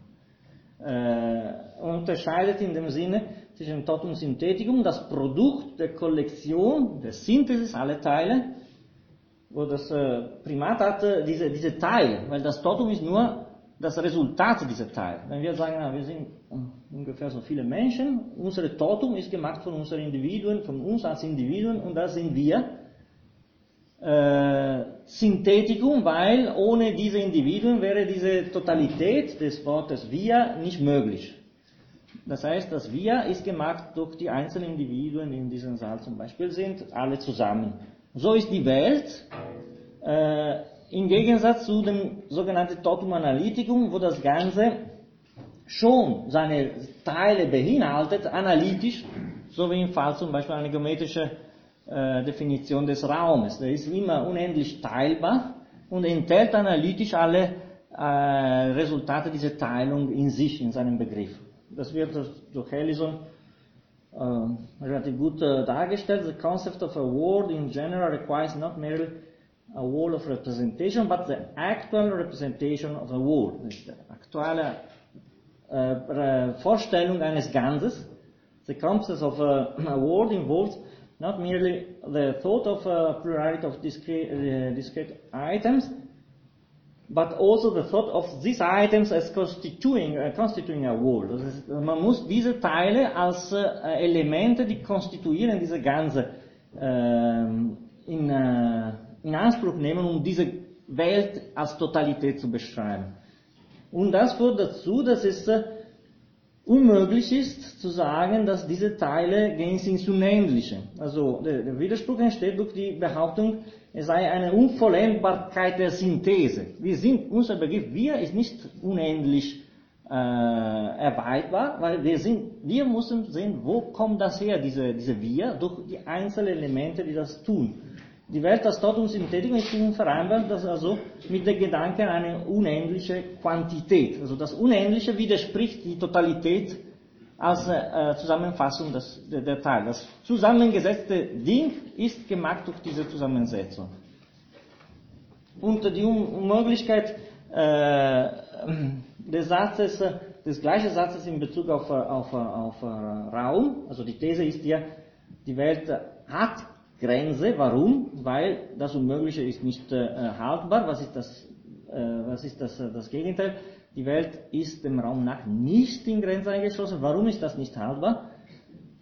S1: Äh, unterscheidet in dem Sinne zwischen Totum Syntheticum, das Produkt der Kollektion, der Synthesis aller Teile, wo das äh, Primat hat diese, diese Teile, weil das Totum ist nur das Resultat dieser Teile. Wenn wir sagen, na, wir sind ungefähr so viele Menschen, unsere Totum ist gemacht von unseren Individuen, von uns als Individuen und das sind wir. Äh, Synthetikum, weil ohne diese Individuen wäre diese Totalität des Wortes wir nicht möglich. Das heißt, das wir ist gemacht durch die einzelnen Individuen, die in diesem Saal zum Beispiel sind, alle zusammen. So ist die Welt. Äh, im Gegensatz zu dem sogenannten Totum Analyticum, wo das Ganze schon seine Teile beinhaltet, analytisch, so wie im Fall zum Beispiel einer geometrischen äh, Definition des Raumes. Der ist immer unendlich teilbar und enthält analytisch alle äh, Resultate dieser Teilung in sich, in seinem Begriff. Das wird durch Ellison äh, relativ gut äh, dargestellt. The concept of a word in general requires not merely a wall of representation, but the actual representation of a wall. Die aktuelle äh, Vorstellung eines Ganzes. The concept of a, a involves not merely the thought of a plurality of discrete, uh, discrete items, but also the thought of these items as constituting, uh, constituting a. Das ist, man muss diese Teile als äh, Elemente, die konstituieren diese ganze äh, in, äh, in Anspruch nehmen, um diese Welt als Totalität zu beschreiben. Und das führt dazu, dass es äh, unmöglich ist zu sagen, dass diese Teile gehen ins Unendliche. Also der, der, Widerspruch entsteht durch die Behauptung, es sei eine Unvollendbarkeit der Synthese. Wir sind, unser Begriff wir ist nicht unendlich äh, erweiterbar, weil wir sind, wir müssen sehen, wo kommt das her, diese, diese wir, durch die einzelnen Elemente, die das tun. Die Welt als Totum Synthetikum ist unvereinbar, das also mit dem Gedanken an eine unendliche Quantität. Also das Unendliche widerspricht die Totalität als äh, Zusammenfassung des, der, der Teil. Das zusammengesetzte Ding ist gemacht durch diese Zusammensetzung. Und die Unmöglichkeit äh, des Satzes, des gleichen Satzes in Bezug auf, auf, auf, auf Raum, also die These ist ja, die Welt hat Grenze. Warum? Weil das Unmögliche ist nicht äh, haltbar. Was ist das, äh, was ist das, äh, das Gegenteil? Die Welt ist dem Raum nach nicht in Grenze eingeschlossen. Warum ist das nicht haltbar?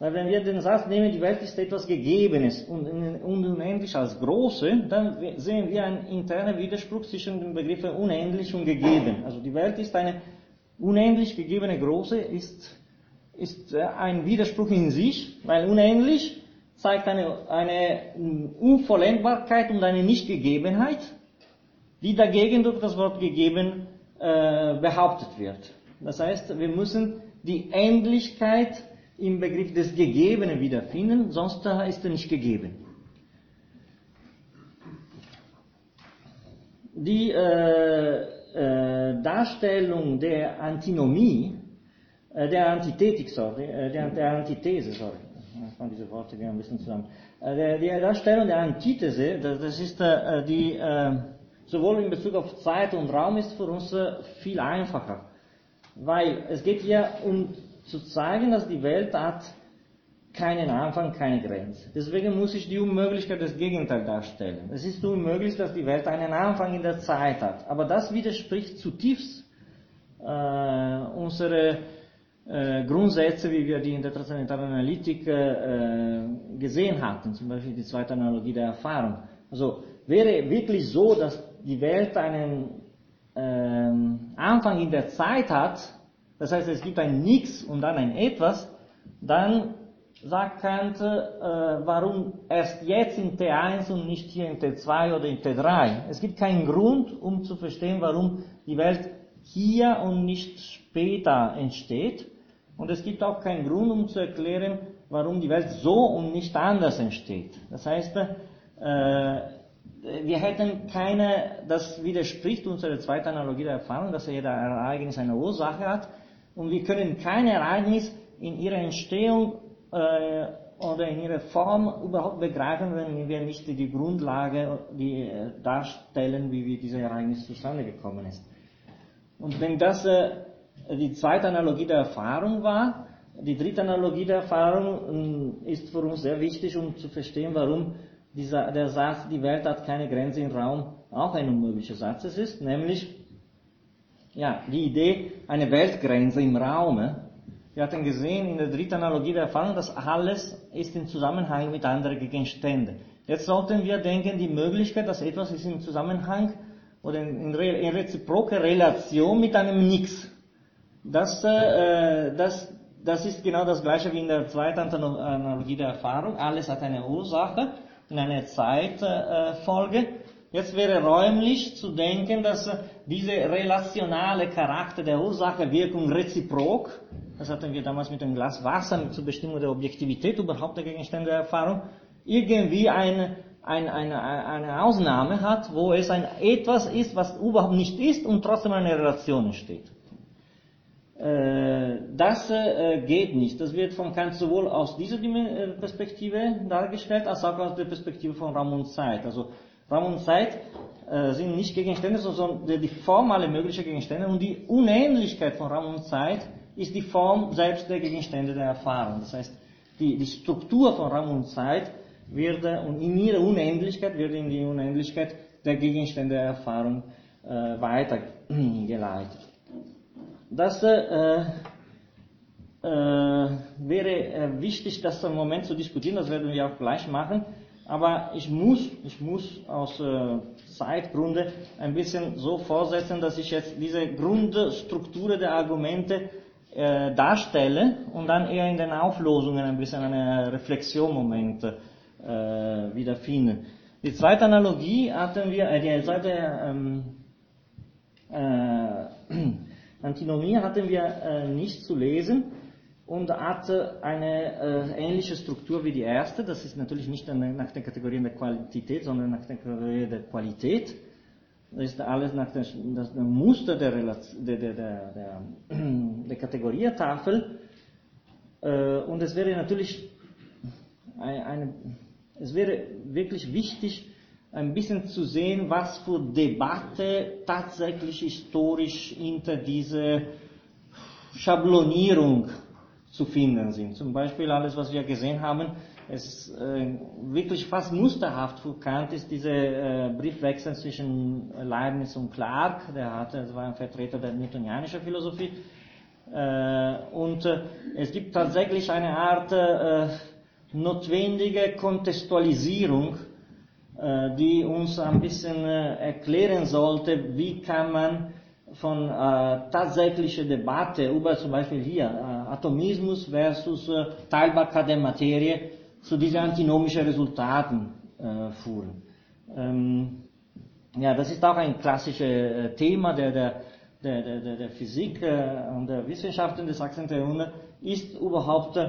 S1: Weil wenn wir den Satz nehmen, die Welt ist etwas Gegebenes und, und unendlich als Große, dann sehen wir einen internen Widerspruch zwischen den Begriffen unendlich und gegeben. Also die Welt ist eine unendlich gegebene Große, ist, ist äh, ein Widerspruch in sich, weil unendlich zeigt eine, eine Unvollendbarkeit und eine Nichtgegebenheit, die dagegen durch das Wort gegeben äh, behauptet wird. Das heißt, wir müssen die Endlichkeit im Begriff des Gegebenen wiederfinden, sonst ist er nicht gegeben. Die äh, äh, Darstellung der Antinomie, äh, der Antithetik, sorry, äh, der, der Antithese, sorry, von diese Worte gehen ein bisschen zusammen. Äh, die Darstellung der Antithese, das ist äh, die, äh, sowohl in Bezug auf Zeit und Raum ist für uns viel einfacher. Weil es geht hier um zu zeigen, dass die Welt hat keinen Anfang, keine Grenze. Deswegen muss ich die Unmöglichkeit des Gegenteils darstellen. Es ist unmöglich, dass die Welt einen Anfang in der Zeit hat. Aber das widerspricht zutiefst äh, unsere äh, Grundsätze, wie wir die in der transzendentalen Analytik äh, gesehen hatten, zum Beispiel die zweite Analogie der Erfahrung. Also wäre wirklich so, dass die Welt einen ähm, Anfang in der Zeit hat, das heißt es gibt ein Nix und dann ein Etwas, dann sagt Kant, äh, warum erst jetzt in T1 und nicht hier in T2 oder in T3. Es gibt keinen Grund, um zu verstehen, warum die Welt hier und nicht später entsteht. Und es gibt auch keinen Grund, um zu erklären, warum die Welt so und nicht anders entsteht. Das heißt, äh, wir hätten keine, das widerspricht unserer zweiten Analogie der Erfahrung, dass jeder Ereignis eine Ursache hat. Und wir können kein Ereignis in ihrer Entstehung äh, oder in ihrer Form überhaupt begreifen, wenn wir nicht die Grundlage äh, darstellen, wie, wie dieses Ereignis zustande gekommen ist. Und wenn das die zweite Analogie der Erfahrung war, die dritte Analogie der Erfahrung äh, ist für uns sehr wichtig, um zu verstehen, warum dieser, der Satz, die Welt hat keine Grenze im Raum, auch ein unmöglicher Satz ist, nämlich ja, die Idee, eine Weltgrenze im Raum. Wir hatten gesehen in der dritten Analogie der Erfahrung, dass alles ist in Zusammenhang mit anderen Gegenständen. Jetzt sollten wir denken, die Möglichkeit, dass etwas ist in Zusammenhang oder in, in reziproker Relation mit einem Nix. Das, äh, das, das ist genau das gleiche wie in der zweiten Analogie der Erfahrung. Alles hat eine Ursache in einer Zeitfolge. Jetzt wäre räumlich zu denken, dass dieser relationale Charakter der Ursache-Wirkung reziprok, das hatten wir damals mit dem Glas Wasser zur Bestimmung der Objektivität überhaupt der Gegenstände der Erfahrung, irgendwie eine, eine, eine, eine Ausnahme hat, wo es ein etwas ist, was überhaupt nicht ist und trotzdem eine Relation entsteht. Äh, das äh, geht nicht. Das wird von Kant sowohl aus dieser äh, Perspektive dargestellt, als auch aus der Perspektive von Raum und Zeit. Also Raum und Zeit sind nicht Gegenstände, sondern die formale mögliche Gegenstände und die Unähnlichkeit von Raum und Zeit ist die Form selbst der Gegenstände der Erfahrung. Das heißt, die, die Struktur von Raum und Zeit wird und in ihrer Unendlichkeit wird in die Unendlichkeit der Gegenstände der Erfahrung äh, weitergeleitet. Das äh, äh, wäre äh, wichtig, das im Moment zu diskutieren, das werden wir auch gleich machen. Aber ich muss, ich muss aus äh, Zeitgründe ein bisschen so vorsetzen, dass ich jetzt diese Grundstruktur der Argumente äh, darstelle und dann eher in den Auflösungen ein bisschen eine Reflexionmomente äh, wiederfinden. Die zweite Analogie hatten wir, äh, die zweite ähm, äh, [CLEARS THROAT] Antinomie hatten wir äh, nicht zu lesen und hatte eine äh, ähnliche Struktur wie die erste. Das ist natürlich nicht nach den Kategorien der Qualität, sondern nach den Kategorien der Qualität. Das ist alles nach dem, das, Muster der, der, der, der, [CLEARS THROAT] der Kategorietafel. Äh, und es wäre natürlich eine, eine, es wäre wirklich wichtig, ein bisschen zu sehen, was für Debatte tatsächlich historisch hinter dieser Schablonierung zu finden sind. Zum Beispiel alles, was wir gesehen haben, es äh, wirklich fast musterhaft für Kant ist dieser äh, Briefwechsel zwischen Leibniz und Clark, der hatte, das war ein Vertreter der newtonianischen Philosophie, äh, und äh, es gibt tatsächlich eine Art äh, notwendige Kontextualisierung die uns ein bisschen äh, erklären sollte, wie kann man von äh, tatsächlicher Debatte über zum Beispiel hier äh, Atomismus versus äh, Teilbarkeit der Materie zu diesen antinomischen Resultaten äh, führen. Ähm, ja, das ist auch ein klassisches äh, Thema der, der, der, der, der Physik äh, und der Wissenschaften des 18. Jahrhunderts, ist überhaupt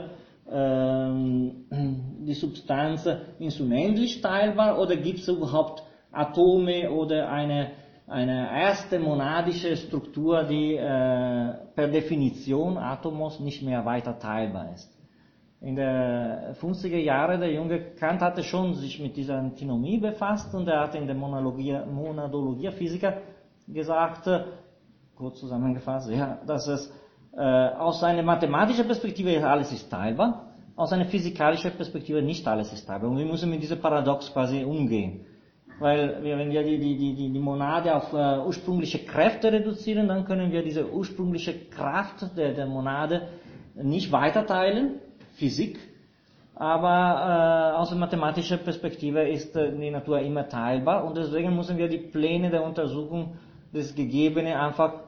S1: die Substanz ist unendlich teilbar oder gibt es überhaupt Atome oder eine, eine erste monadische Struktur, die äh, per Definition Atomos nicht mehr weiter teilbar ist. In den 50er Jahren der junge Kant hatte schon sich mit dieser Antinomie befasst und er hat in der Monadologie Physiker gesagt, kurz zusammengefasst, ja, dass es aus einer mathematischen Perspektive alles ist teilbar, aus einer physikalischen Perspektive nicht alles ist teilbar. Und wir müssen mit diesem Paradox quasi umgehen. Weil wenn wir die, die, die, die Monade auf äh, ursprüngliche Kräfte reduzieren, dann können wir diese ursprüngliche Kraft der, der Monade nicht weiterteilen, Physik, aber äh, aus mathematischer Perspektive ist äh, die Natur immer teilbar und deswegen müssen wir die Pläne der Untersuchung des Gegebenen einfach äh,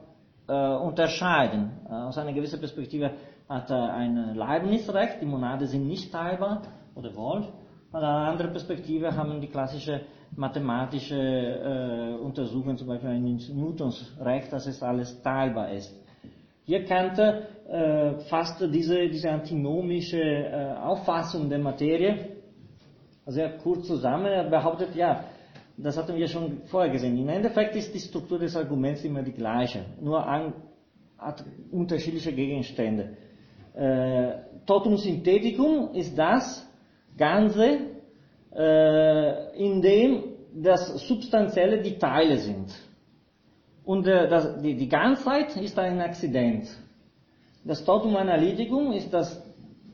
S1: unterscheiden. Äh, aus einer gewissen Perspektive hat er ein Leibnizrecht, die Monade sind nicht teilbar, oder Wolf. Aus einer anderen Perspektive haben die klassische mathematische äh, Untersuchungen, zum Beispiel ein Newtons Recht, dass es alles teilbar ist. Hier kannte äh, fast diese, diese antinomische äh, Auffassung der Materie sehr kurz zusammen. Er behauptet, ja, das hatten wir schon vorher gesehen. Im Endeffekt ist die Struktur des Arguments immer die gleiche, nur an, hat unterschiedliche Gegenstände. Äh, Totum Syntheticum ist das Ganze, äh, in dem das Substanzielle die Teile sind. Und äh, das, die, die Ganzheit ist ein Akzident. Das Totum Analyticum ist das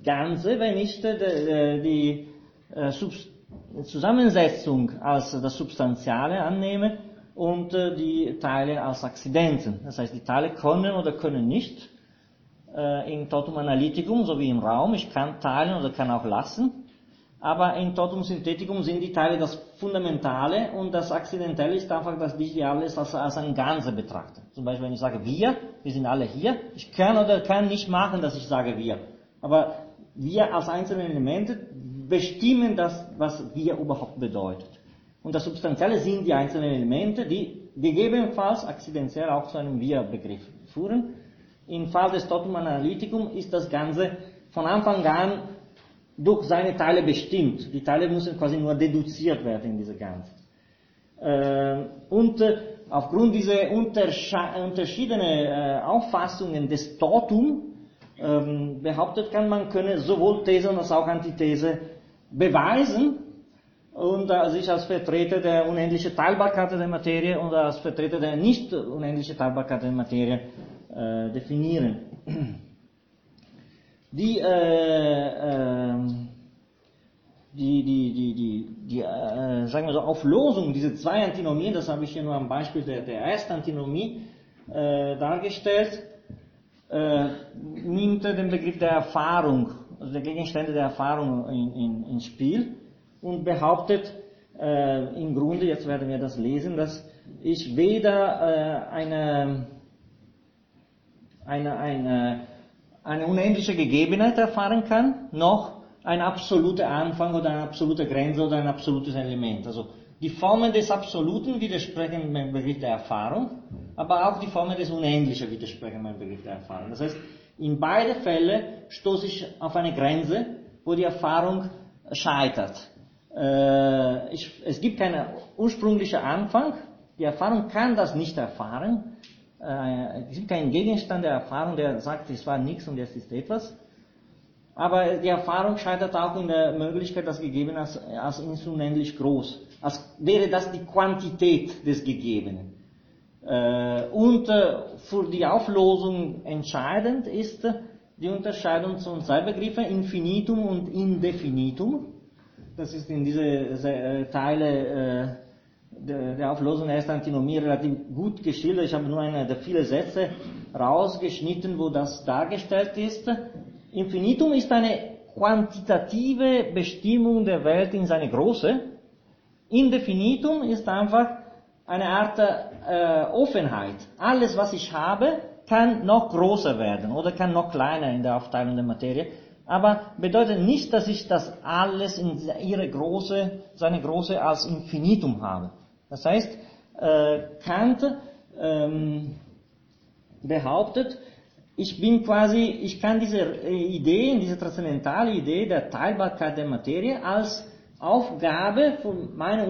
S1: Ganze, wenn ich äh, die, die äh, Zusammensetzung als das Substantiale annehme und äh, die Teile als Akzidenten. Das heißt, die Teile können oder können nicht äh, in Totum Analyticum, so wie im Raum. Ich kann teilen oder kann auch lassen. Aber in Totum Syntheticum sind die Teile das Fundamentale und das Akzidentelle ist einfach, dass ich alles als, als ein Ganze betrachte. Zum Beispiel, wenn ich sage wir, wir sind alle hier. Ich kann oder kann nicht machen, dass ich sage wir. Aber wir als einzelne Elemente bestimmen das, was wir überhaupt bedeutet. Und das Substanzielle sind die einzelnen Elemente, die gegebenenfalls akzidentiell auch zu einem Wir-Begriff führen. Im Fall des Totum Analyticum ist das Ganze von Anfang an durch seine Teile bestimmt. Die Teile müssen quasi nur deduziert werden in diese Ganze. Äh, und äh, aufgrund dieser unterschiedlichen äh, Auffassungen des Totum ähm, behauptet kann, man könne sowohl These als auch Antithese beweisen und sich als Vertreter der unendlichen Teilbarkeit der Materie und als Vertreter der nicht unendlichen Teilbarkeit der Materie äh, definieren. Die, äh, äh, die, die, die, die, die äh, sagen wir so, Auflosung dieser zwei Antinomien, das habe ich hier nur am Beispiel der, der ersten Antinomie äh, dargestellt, äh, nimmt den Begriff der Erfahrung, also der Gegenstände der Erfahrung in, in, ins Spiel und behauptet äh, im Grunde, jetzt werden wir das lesen, dass ich weder eine eine, eine, eine unendliche Gegebenheit erfahren kann, noch ein absoluter Anfang oder eine absolute Grenze oder ein absolutes Element. Also die Formen des Absoluten widersprechen dem Begriff der Erfahrung, aber auch die Formen des Unendlichen widersprechen dem Begriff der Erfahrung. Das heißt, in beide Fälle stoße ich auf eine Grenze, wo die Erfahrung scheitert. Äh, ich, es gibt keinen ursprünglichen Anfang, die Erfahrung kann das nicht erfahren, äh, es gibt keinen Gegenstand der Erfahrung, der sagt, es war nichts und jetzt ist etwas. Aber die Erfahrung scheitert auch in der Möglichkeit, das Gegebene als, als unendlich groß. Als wäre das die Quantität des Gegebenen. Äh, und äh, für die Auflosung entscheidend ist die Unterscheidung zu zwei Begriffen, Infinitum und Indefinitum. Das ist in diese Teile der Auflösung der ersten Antinomie relativ gut geschildert. Ich habe nur eine der vielen Sätze rausgeschnitten, wo das dargestellt ist. Infinitum ist eine quantitative Bestimmung der Welt in seine Größe. Indefinitum ist einfach eine Art äh, Offenheit. Alles, was ich habe, kann noch größer werden oder kann noch kleiner in der Aufteilung der Materie. Aber bedeutet nicht, dass ich das alles in ihre Große, seine Größe als Infinitum habe. Das heißt, äh, Kant ähm, behauptet, ich bin quasi, ich kann diese Idee, diese transzendentale Idee der Teilbarkeit der Materie als Aufgabe von meiner,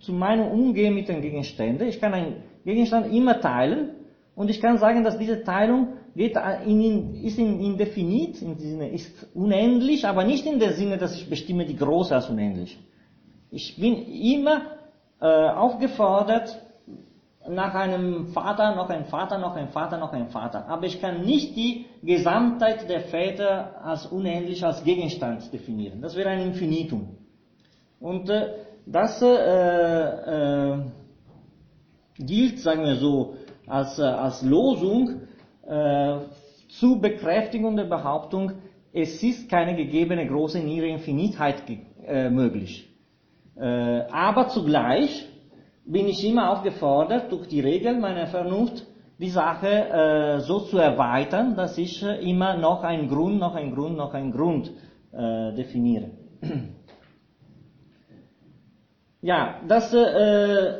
S1: zu meinem Umgehen mit den Gegenständen. Ich kann einen Gegenstand immer teilen und ich kann sagen, dass diese Teilung geht in, ist in, indefinit, in Sinne, ist unendlich, aber nicht in der Sinne, dass ich bestimme die Große als unendlich. Ich bin immer äh, aufgefordert, nach einem Vater, noch ein Vater, noch ein Vater, noch ein Vater. Aber ich kann nicht die Gesamtheit der Väter als unendlich als Gegenstand definieren. Das wäre ein Infinitum. Und äh, das äh, äh, gilt, sagen wir so, als, äh, als Losung äh, zur Bekräftigung der Behauptung, es ist keine gegebene große niedere Infinitheit äh, möglich. Äh, aber zugleich bin ich immer aufgefordert, durch die Regel meiner Vernunft die Sache äh, so zu erweitern, dass ich äh, immer noch einen Grund, noch einen Grund, noch einen Grund definiere. [CLEARS THROAT] ja, das, äh,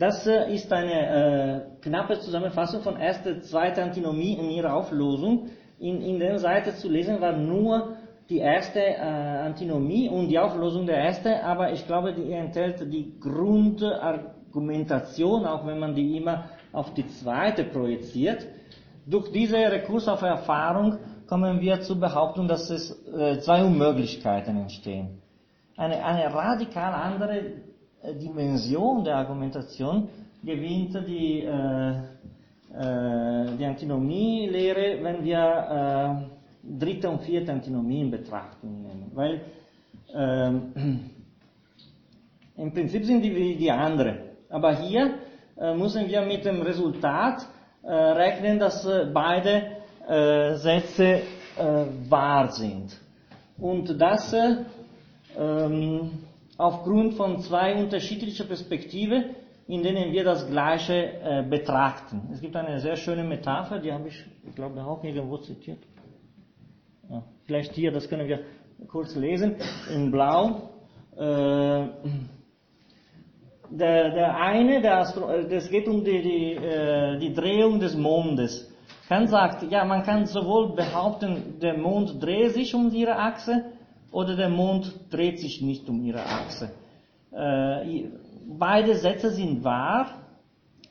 S1: das äh, ist eine äh, knappe Zusammenfassung von erster, zweiter Antinomie in ihrer Auflösung. In, in der Seite zu lesen war nur die erste äh, Antinomie und die Auflösung der erste, aber ich glaube, die enthält die Grundargumentation, auch wenn man die immer auf die zweite projiziert. Durch diese Rekurs auf Erfahrung kommen wir zur Behauptung, dass es äh, zwei Unmöglichkeiten entstehen. Eine, eine radikal andere Dimension der Argumentation gewinnt die, äh, äh, die Antinomielehre, wenn wir äh, dritte und vierte Antinomie in Betrachtung nehmen. Weil ähm, im Prinzip sind die wie die andere. Aber hier äh, müssen wir mit dem Resultat äh, rechnen, dass äh, beide äh, Sätze äh, wahr sind. Und das ähm, aufgrund von zwei unterschiedlichen Perspektiven, in denen wir das Gleiche äh, betrachten. Es gibt eine sehr schöne Metapher, die habe ich, ich glaube, auch irgendwo zitiert. Ja, vielleicht hier, das können wir kurz lesen, in Blau. Äh, der, der eine, der Astro das geht um die, die, äh, die Drehung des Mondes. Kant sagt, ja, man kann sowohl behaupten, der Mond dreht sich um ihre Achse oder der Mond dreht sich nicht um ihre Achse. Äh, beide Sätze sind wahr,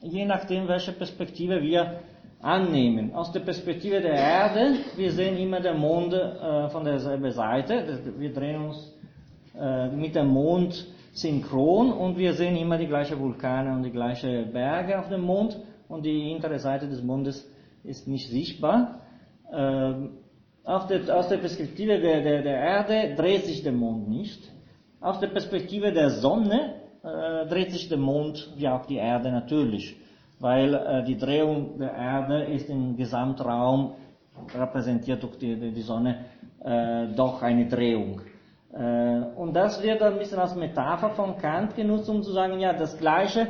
S1: je nachdem, welche Perspektive wir annehmen. Aus der Perspektive der Erde, wir sehen immer den Mond äh, von derselben Seite, wir drehen uns äh, mit dem Mond synchron und wir sehen immer die gleichen Vulkane und die gleichen Berge auf dem Mond und die hintere Seite des Mondes ist nicht sichtbar. Äh, der, aus der Perspektive der, der, der, Erde dreht sich der Mond nicht. Aus der Perspektive der Sonne äh, dreht sich der Mond wie auch die Erde natürlich weil äh, die Drehung der Erde ist im Gesamtraum repräsentiert durch die, die Sonne äh, doch eine Drehung. Äh, und das wird ein bisschen als Metapher von Kant genutzt, um zu sagen, ja, das Gleiche,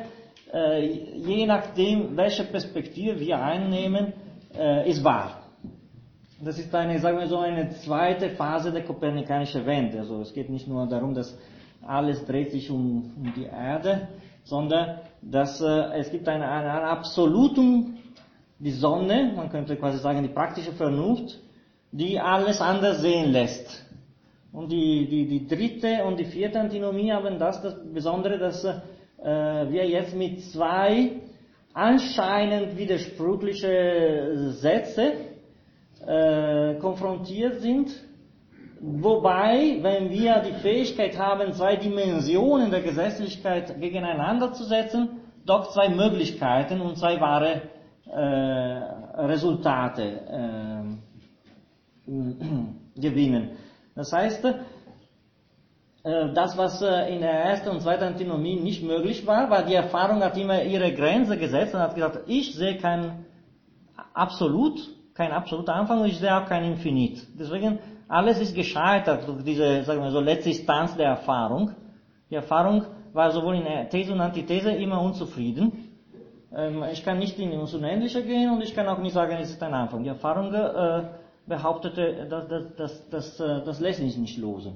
S1: äh, je nachdem, welche Perspektive wir einnehmen, äh, ist wahr. Das ist eine, sagen wir so, eine zweite Phase der kopernikanischen Wende. Also es geht nicht nur darum, dass alles dreht sich um, um die Erde, sondern dass äh, es gibt ein, ein, ein Absolutum, die Sonne, man könnte quasi sagen die praktische Vernunft, die alles anders sehen lässt. Und die, die, die dritte und die vierte Antinomie haben das, das Besondere, dass äh, wir jetzt mit zwei anscheinend widersprüchliche Sätze äh, konfrontiert sind, Wobei, wenn wir die Fähigkeit haben, zwei Dimensionen der Gesetzlichkeit gegeneinander zu setzen, doch zwei Möglichkeiten und zwei wahre äh, Resultate äh, [CLEARS THROAT] gewinnen. Das heißt, äh, das, was äh, in der ersten und zweiten Antinomie nicht möglich war, war die Erfahrung hat immer ihre Grenze gesetzt und hat gesagt, ich sehe kein Absolut, kein absoluter Anfang und ich sehe auch kein Infinit. Deswegen alles ist gescheitert durch diese, sagen wir so, letzte Instanz der Erfahrung. Die Erfahrung war sowohl in These und Antithese immer unzufrieden. Ähm, ich kann nicht in ins Unendliche gehen und ich kann auch nicht sagen, es ist ein Anfang. Die Erfahrung äh, behauptete, dass das, das, das, äh, das lässt sich nicht losen.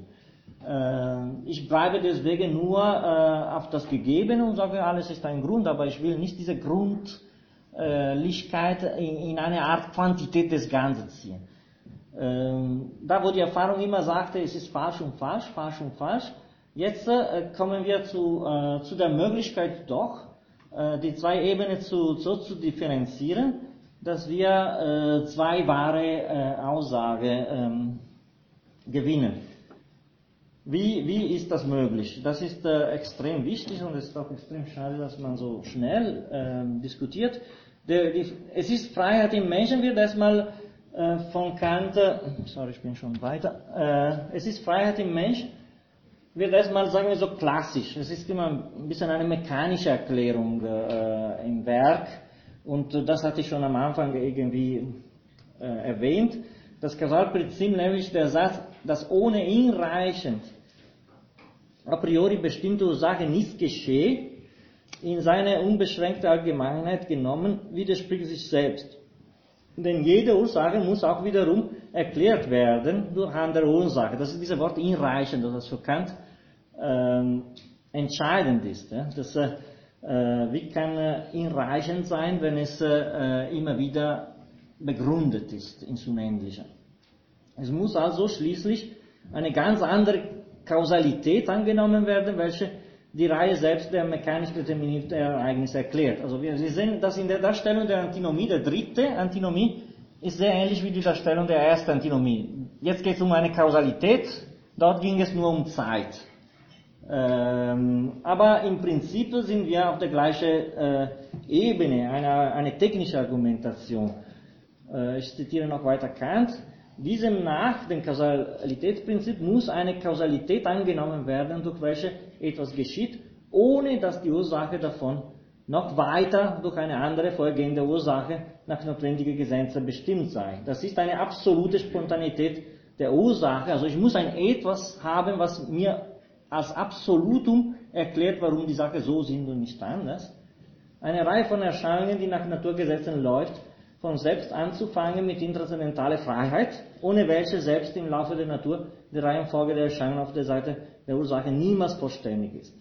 S1: Äh, ich bleibe deswegen nur auf das Gegebene und sage, alles ist ein Grund, aber ich will nicht diese Grundlichkeit in eine Art Quantität des Ganzen ziehen. Ähm, da wo die Erfahrung immer sagte, es ist falsch und falsch, falsch und falsch, jetzt äh, kommen wir zu, äh, zu der Möglichkeit doch, äh, die zwei Ebenen zu, so zu differenzieren, dass wir äh, zwei wahre äh, Aussage ähm, gewinnen. Wie, wie ist das möglich? Das ist äh, extrem wichtig und es ist auch extrem schade, dass man so schnell äh, diskutiert. Der, die, es ist Freiheit im Menschen, wird erstmal äh, von Kant, äh, sorry, ich bin schon weiter, äh, es ist Freiheit im Mensch, wird erstmal, sagen wir so, klassisch. Es ist immer ein bisschen eine mechanische Erklärung äh, im Werk und das hatte ich schon am Anfang irgendwie äh, erwähnt. Das Kausalprinzip, nämlich der Satz, dass ohne ihn reichend a priori bestimmte Ursache nicht geschehe, in seine unbeschränkte Allgemeinheit genommen, widerspricht sich selbst. Denn jede Ursache muss auch wiederum erklärt werden durch andere Ursache. Das ist dieses Wort hinreichend, das für Kant ähm, entscheidend ist. Ja? Das, äh, wie kann äh, hinreichend sein, wenn es äh, immer wieder begründet ist ins Unendliche? Es muss also schließlich eine ganz andere Kausalität angenommen werden, welche die Reihe selbst der mechanisch determinierten Ereignisse erklärt. Also wir, sehen das in der Darstellung der Antinomie, der dritte Antinomie ist sehr ähnlich wie die Darstellung der ersten Antinomie. Jetzt geht es um eine Kausalität, dort ging es nur um Zeit. Ähm, aber im Prinzip sind wir auf der gleichen äh, Ebene, eine, eine technische Argumentation. Äh, ich zitiere noch weiter Kant. Diesem nach, dem Kausalitätsprinzip, muss eine Kausalität angenommen werden, durch welche etwas geschieht, ohne dass die Ursache davon noch weiter durch eine andere vorgehende Ursache nach notwendigen Gesetzen bestimmt sei. Das ist eine absolute Spontanität der Ursache. Also ich muss ein etwas haben, was mir als Absolutum erklärt, warum die Sache so sind und nicht anders. Eine Reihe von Erscheinungen, die nach Naturgesetzen läuft, von selbst anzufangen mit transzendentaler Freiheit, ohne welche selbst im Laufe der Natur die Reihenfolge der Erscheinungen auf der Seite der Ursache niemals vollständig ist.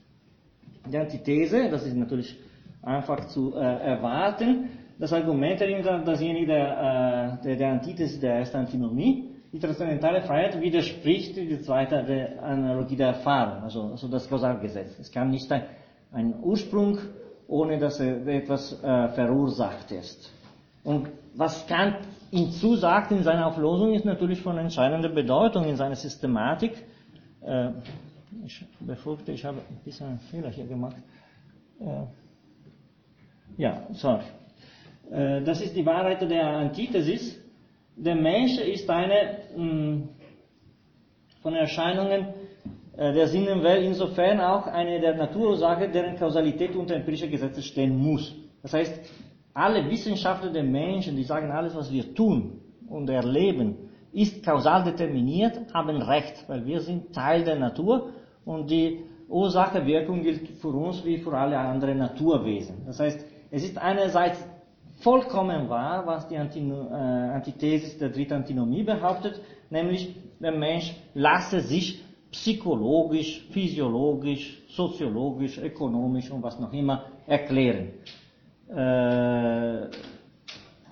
S1: Die Antithese, das ist natürlich einfach zu äh, erwarten, das Argument dasjenige der, äh, der, der Antithese der ersten Antinomie, die transzendentale Freiheit widerspricht die zweite der Analogie der Erfahrung, also, also das Kausalgesetz. Es kann nicht ein, ein Ursprung, ohne dass er etwas äh, verursacht ist. Und was Kant hinzusagt in seiner Auflösung, ist natürlich von entscheidender Bedeutung in seiner Systematik. Äh, ich befürchte, ich habe ein bisschen einen Fehler hier gemacht. Äh, ja, sorry. Äh, das ist die Wahrheit der Antithesis. Der Mensch ist eine hm, von Erscheinungen äh, der Sinnenwelt insofern auch eine der Naturursache, deren Kausalität unter empirische Gesetze stehen muss. Das heißt, alle Wissenschaftler der Menschen, die sagen, alles, was wir tun und erleben, ist kausal determiniert, haben recht, weil wir sind Teil der Natur und die Ursache-Wirkung gilt für uns wie für alle anderen Naturwesen. Das heißt, es ist einerseits vollkommen wahr, was die äh, Antithesis der dritten Antinomie behauptet, nämlich der Mensch lasse sich psychologisch, physiologisch, soziologisch, ökonomisch und was noch immer erklären. Äh,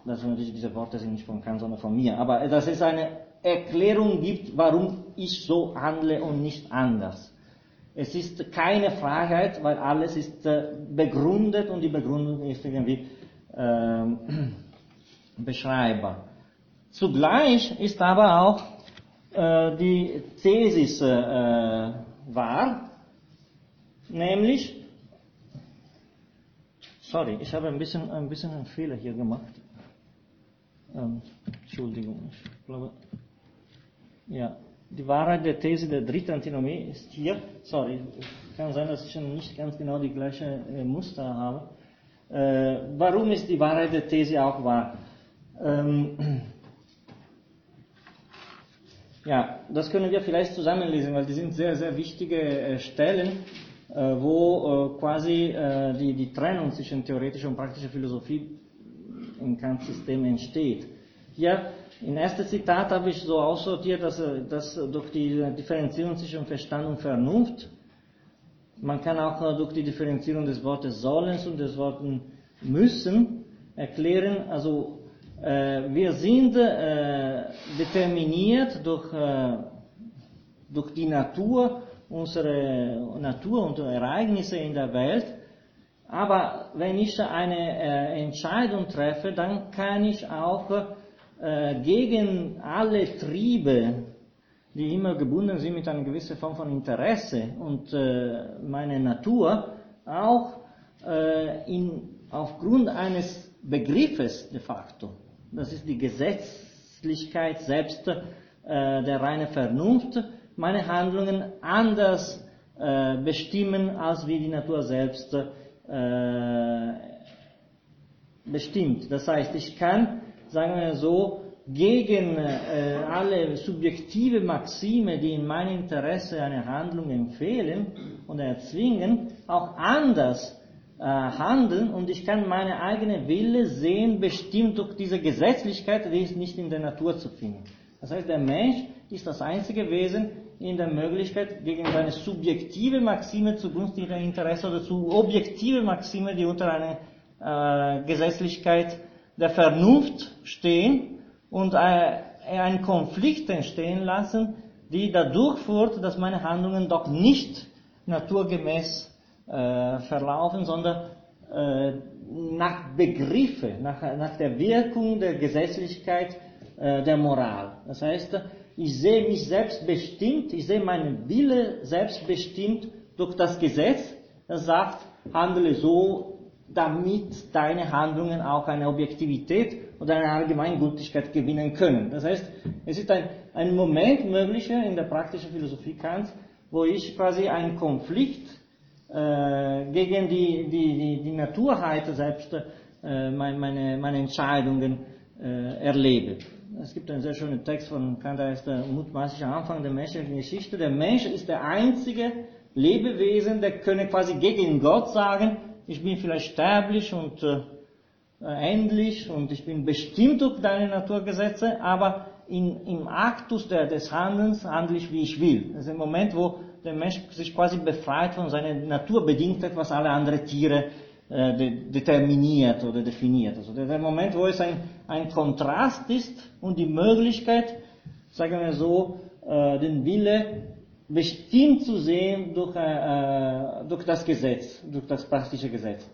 S1: das diese Worte sind nicht von Kant, sondern von mir. Aber dass es eine Erklärung gibt, warum ich so handle und nicht anders. Es ist keine Freiheit, weil alles ist äh, begründet und die Begründung ist irgendwie äh, [CLEARS THROAT] beschreibbar. Zugleich ist aber auch äh, die Thesis äh, wahr, nämlich Sorry, ich habe ein bisschen, ein bisschen einen Fehler hier gemacht. Ähm, Entschuldigung, ich glaube, ja, die Wahrheit der These der dritten Antinomie ist hier. Sorry, kann sein, dass ich nicht ganz genau die gleiche äh, Muster habe. Äh, warum ist die Wahrheit der These auch wahr? Ähm, [CLEARS THROAT] ja, das können wir vielleicht zusammenlesen, weil die sind sehr, sehr wichtige äh, Stellen. Äh, wo äh, quasi äh, die, die Trennung zwischen theoretischer und praktischer Philosophie im Kant-System entsteht. Hier im ersten Zitat habe ich so aussortiert, dass, dass durch die Differenzierung zwischen Verstand und Vernunft, man kann auch durch die Differenzierung des Wortes sollens und des Wortes müssen erklären, also äh, wir sind äh, determiniert durch, äh, durch die Natur unsere Natur und Ereignisse in der Welt. Aber wenn ich eine äh, Entscheidung treffe, dann kann ich auch äh, gegen alle Triebe die immer gebunden sind mit einer gewissen Form von Interesse und äh, meine Natur auch äh, in, aufgrund eines Begriffes de facto, das ist die Gesetzlichkeit selbst äh, der reine Vernunft, meine Handlungen anders äh, bestimmen, als wie die Natur selbst äh, bestimmt. Das heißt, ich kann, sagen wir so, gegen äh, alle subjektive Maxime, die in meinem Interesse eine Handlung empfehlen und erzwingen, auch anders äh, handeln und ich kann meine eigene Wille sehen, bestimmt durch diese Gesetzlichkeit, die ist nicht in der Natur zu finden. Das heißt, der Mensch ist das einzige Wesen in der Möglichkeit, gegen seine subjektive Maxime zugunsten ihrer Interesse oder zu objektive Maxime, die unter einer äh, Gesetzlichkeit der Vernunft stehen, und einen Konflikt entstehen lassen, die dadurch führt, dass meine Handlungen doch nicht naturgemäß äh, verlaufen, sondern äh, nach Begriffe, nach, nach der Wirkung der Gesetzlichkeit äh, der Moral. Das heißt, ich sehe mich selbst bestimmt, ich sehe meinen Wille selbst bestimmt durch das Gesetz, das sagt, handle so, damit deine Handlungen auch eine Objektivität oder eine Allgemeingültigkeit gewinnen können. Das heißt, es ist ein, ein Moment möglicher in der praktischen Philosophie Kants, wo ich quasi einen Konflikt äh, gegen die, die, die, die Naturheit selbst äh, meine, meine Entscheidungen äh, erlebe. Es gibt einen sehr schönen Text von Kant, der heißt der mutmaßliche Anfang der menschlichen Geschichte. Der Mensch ist der einzige Lebewesen, der könne quasi gegen Gott sagen, ich bin vielleicht sterblich und äh, endlich und ich bin bestimmt durch deine Naturgesetze, aber in, im Aktus der, des Handelns handle ich, wie ich will. Das ist ein Moment, wo der Mensch sich quasi befreit von seiner Naturbedingtheit, was alle anderen Tiere äh, de, determiniert oder definiert. Also der, der Moment, wo es ein, ein Kontrast ist und die Möglichkeit, sagen wir so, äh, den Wille bestimmt zu sehen durch, äh, durch das Gesetz, durch das praktische Gesetz.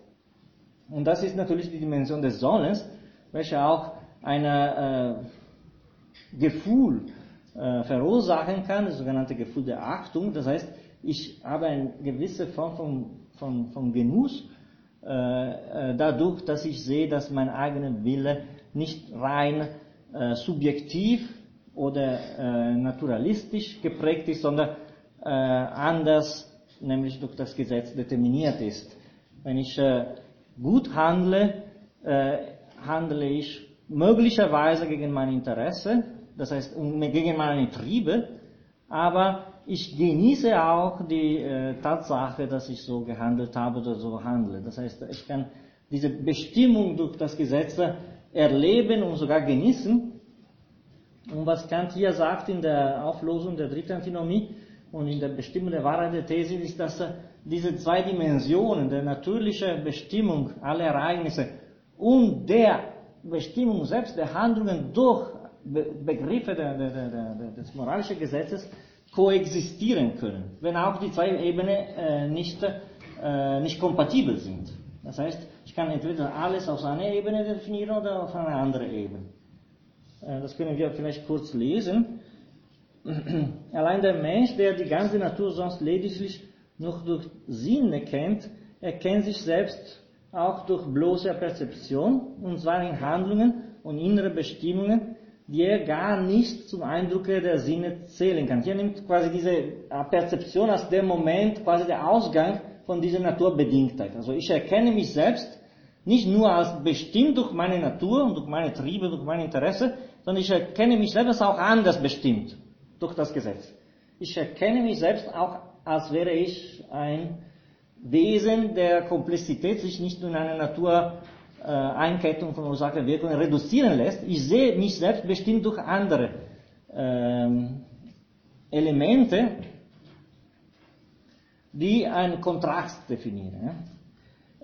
S1: Und das ist natürlich die Dimension des Sollens, welche auch ein äh, Gefühl äh, verursachen kann, das sogenannte Gefühl der Achtung. Das heißt, ich habe eine gewisse Form von, von, von Genuss äh, äh dadurch, dass ich sehe, dass mein eigener Wille nicht rein äh, subjektiv oder äh, naturalistisch geprägt ist, sondern anders, nämlich durch das Gesetz determiniert ist. Wenn ich gut handle, äh, handle ich möglicherweise gegen mein Interesse, das heißt gegen meine Triebe, aber ich genieße auch die äh, Tatsache, dass ich so gehandelt habe oder so handle. Das heißt, ich kann diese Bestimmung durch das Gesetz erleben und sogar genießen. Und was Kant hier sagt in der Auflösung der dritten Antinomie und in der Bestimmung der Wahrheit der These, ist, dass diese zwei Dimensionen der natürlichen Bestimmung aller Ereignisse und der Bestimmung selbst der Handlungen durch Begriffe der, der, der, des moralischen Gesetzes koexistieren können, wenn auch die zwei Ebenen äh, nicht, äh, nicht kompatibel sind. Das heißt, ich kann entweder alles auf einer Ebene definieren oder auf einer anderen Ebene. Äh, das können wir vielleicht kurz lesen. [CLEARS THROAT] Allein der Mensch, der die ganze Natur sonst lediglich noch durch Sinne kennt, erkennt sich selbst auch durch bloße Perzeption, und zwar in Handlungen und innere Bestimmungen, die er gar nicht zum Eindruck der Sinne zählen kann. Hier nimmt quasi diese Perzeption als der Moment, quasi der Ausgang von dieser Naturbedingtheit. Also ich erkenne mich selbst nicht nur als bestimmt durch meine Natur und durch meine Triebe, durch mein Interesse, sondern ich erkenne mich selbst auch anders bestimmt durch das Gesetz. Ich erkenne mich selbst auch als wäre ich ein Wesen der Komplexität sich nicht nur in einer Natur äh, Einkettung von Ursache und Wirkung reduzieren lässt. Ich sehe mich selbst bestimmt durch andere ähm, Elemente, die einen Kontrast definieren.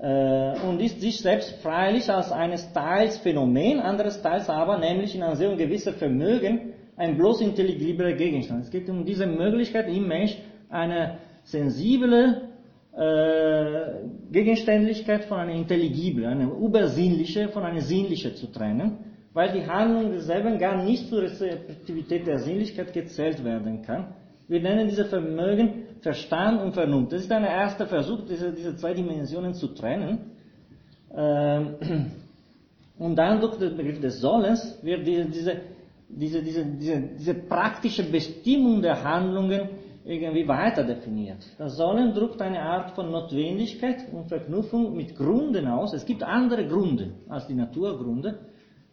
S1: Ja? Äh, und ist sich selbst freilich als eines Teils Phänomen, anderes Teils aber, nämlich in einem sehr gewissen Vermögen, ein bloß intelligibler Gegenstand. Es geht um diese Möglichkeit im Mensch, eine sensible äh, Gegenständlichkeit von einer intelligible, eine übersinnliche von einer sinnlichen zu trennen. weil die Handlung desselben gar nicht zur Rezeptivität der Sinnlichkeit gezählt werden kann. Wir nennen diese Vermögen Verstand und Vernunft. Das ist ein erster Versuch, diese, diese zwei Dimensionen zu trennen. Ähm, [CLEARS THROAT] und dann durch den Begriff des Sollens wird diese, diese, diese, diese, diese, diese praktische Bestimmung der Handlungen irgendwie weiter definiert. Das Sollen drückt eine Art von Notwendigkeit und Verknüpfung mit Gründen aus. Es gibt andere Gründe als die Naturgründe,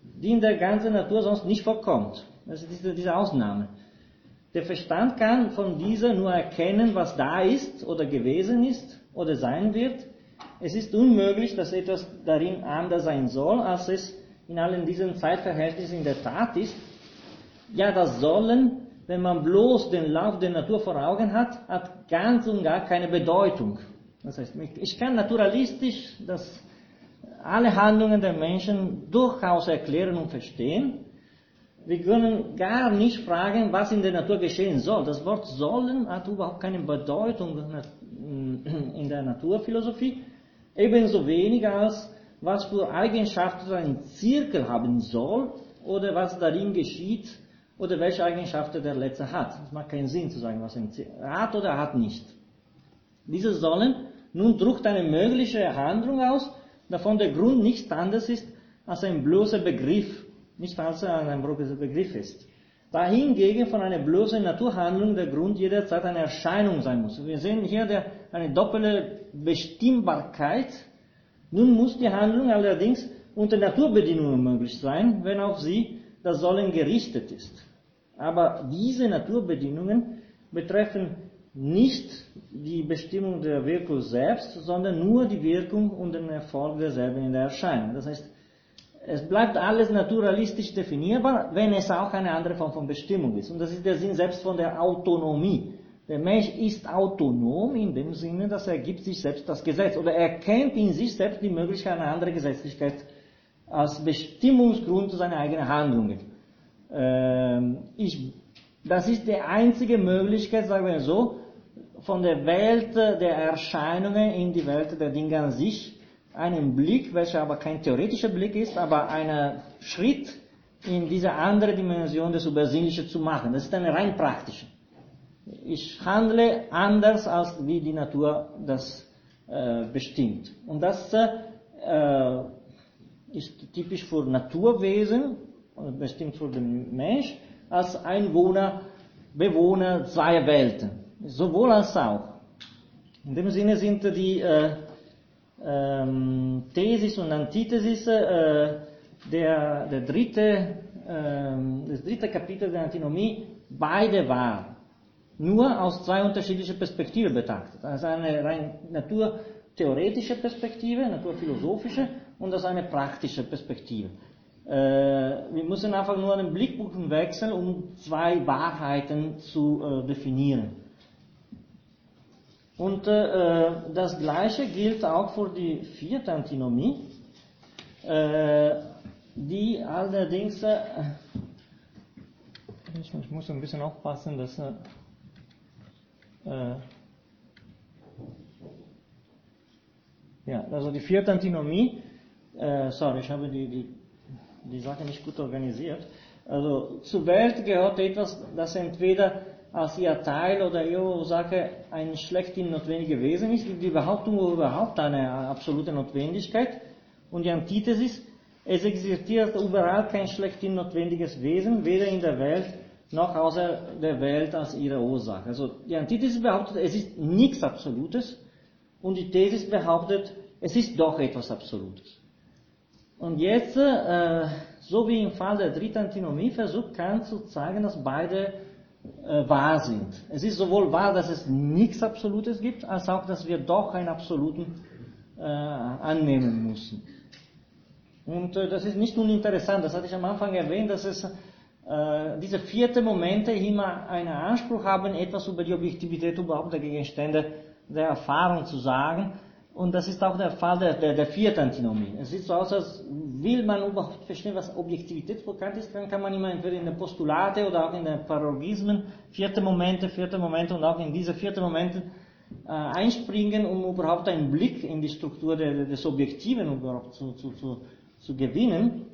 S1: die in der ganzen Natur sonst nicht vorkommt. Das ist diese, diese Ausnahme. Der Verstand kann von dieser nur erkennen, was da ist oder gewesen ist oder sein wird. Es ist unmöglich, dass etwas darin anders sein soll, als es in allen diesen Zeitverhältnissen in der Tat ist. Ja, das Sollen, wenn man bloß den Lauf der Natur vor Augen hat, hat ganz und gar keine Bedeutung. Das heißt, ich kann naturalistisch das, alle Handlungen der Menschen durchaus erklären und verstehen, wir können gar nicht fragen, was in der Natur geschehen soll. Das Wort sollen hat überhaupt keine Bedeutung in der Naturphilosophie. Ebenso wenig als was für Eigenschaften ein Zirkel haben soll oder was darin geschieht oder welche Eigenschaften der Letzte hat. Es macht keinen Sinn zu sagen, was Zirkel hat oder hat nicht. Diese sollen nun drückt eine mögliche Handlung aus, davon der Grund nichts anderes ist als ein bloßer Begriff nicht als ein Begriff ist. Dahingegen von einer bloßen Naturhandlung der Grund jederzeit eine Erscheinung sein muss. Wir sehen hier der, eine doppelte Bestimmbarkeit. Nun muss die Handlung allerdings unter Naturbedingungen möglich sein, wenn auf sie das Sollen gerichtet ist. Aber diese Naturbedingungen betreffen nicht die Bestimmung der Wirkung selbst, sondern nur die Wirkung und den Erfolg derselben in der Erscheinung. Das heißt, es bleibt alles naturalistisch definierbar, wenn es auch eine andere Form von Bestimmung ist. Und das ist der Sinn selbst von der Autonomie. Der Mensch ist autonom in dem Sinne, dass er gibt sich selbst das Gesetz oder er kennt in sich selbst die Möglichkeit einer anderen Gesetzlichkeit als Bestimmungsgrund seiner eigenen Handlungen. Ähm, ich, das ist die einzige Möglichkeit, sagen wir so, von der Welt der Erscheinungen in die Welt der Dinge an sich einen Blick, welcher aber kein theoretischer Blick ist, aber ein Schritt in diese andere Dimension des Übersinnlichen zu machen. Das ist eine rein praktische. Ich handle anders, als wie die Natur das äh, bestimmt. Und das äh, ist typisch für Naturwesen, bestimmt für den Mensch, als Einwohner, Bewohner zweier Welten. Sowohl als auch. In dem Sinne sind die äh, ähm, Thesis und Antithesis, äh, der, der dritte, äh, das dritte Kapitel der Antinomie, beide wahr. Nur aus zwei unterschiedlichen Perspektiven betrachtet. Also eine rein naturtheoretische Perspektive, naturphilosophische und aus eine praktische Perspektive. Äh, wir müssen einfach nur einen Blickpunkt wechseln, um zwei Wahrheiten zu äh, definieren. Und äh, das Gleiche gilt auch für die vierte Antinomie, äh, die allerdings, äh, ich, ich, muss ein bisschen aufpassen, dass äh, äh, ja, also die vierte Antinomie, äh, sorry, ich habe die, die, die Sache nicht gut organisiert. Also zur Welt gehört etwas, das entweder als ihr Teil oder ihre Ursache ein schlechthin notwendiges Wesen ist, die Behauptung überhaupt eine absolute Notwendigkeit und die Antithesis, es existiert überall kein schlechthin notwendiges Wesen, weder in der Welt noch außer der Welt als ihre Ursache. Also die Antithesis behauptet, es ist nichts Absolutes und die Thesis behauptet, es ist doch etwas Absolutes. Und jetzt, äh, so wie im Fall der dritten Antinomie, versucht Kant zu zeigen, dass beide äh, wahr sind. Es ist sowohl wahr, dass es nichts Absolutes gibt, als auch, dass wir doch einen Absoluten äh, annehmen müssen. Und äh, das ist nicht uninteressant, das hatte ich am Anfang erwähnt, dass es äh, diese vierte Momente immer einen Anspruch haben, etwas über die Objektivität überhaupt der Gegenstände der Erfahrung zu sagen. Und das ist auch der Fall der, der, der vierten Antinomie. Es sieht so aus, als will man überhaupt verstehen, was Objektivität bekannt ist, dann kann man immer entweder in den Postulate oder auch in den Paralogismen vierte Momente, vierte Momente und auch in diese vierte Momente äh, einspringen, um überhaupt einen Blick in die Struktur der, des Objektiven überhaupt zu, zu, zu, zu gewinnen.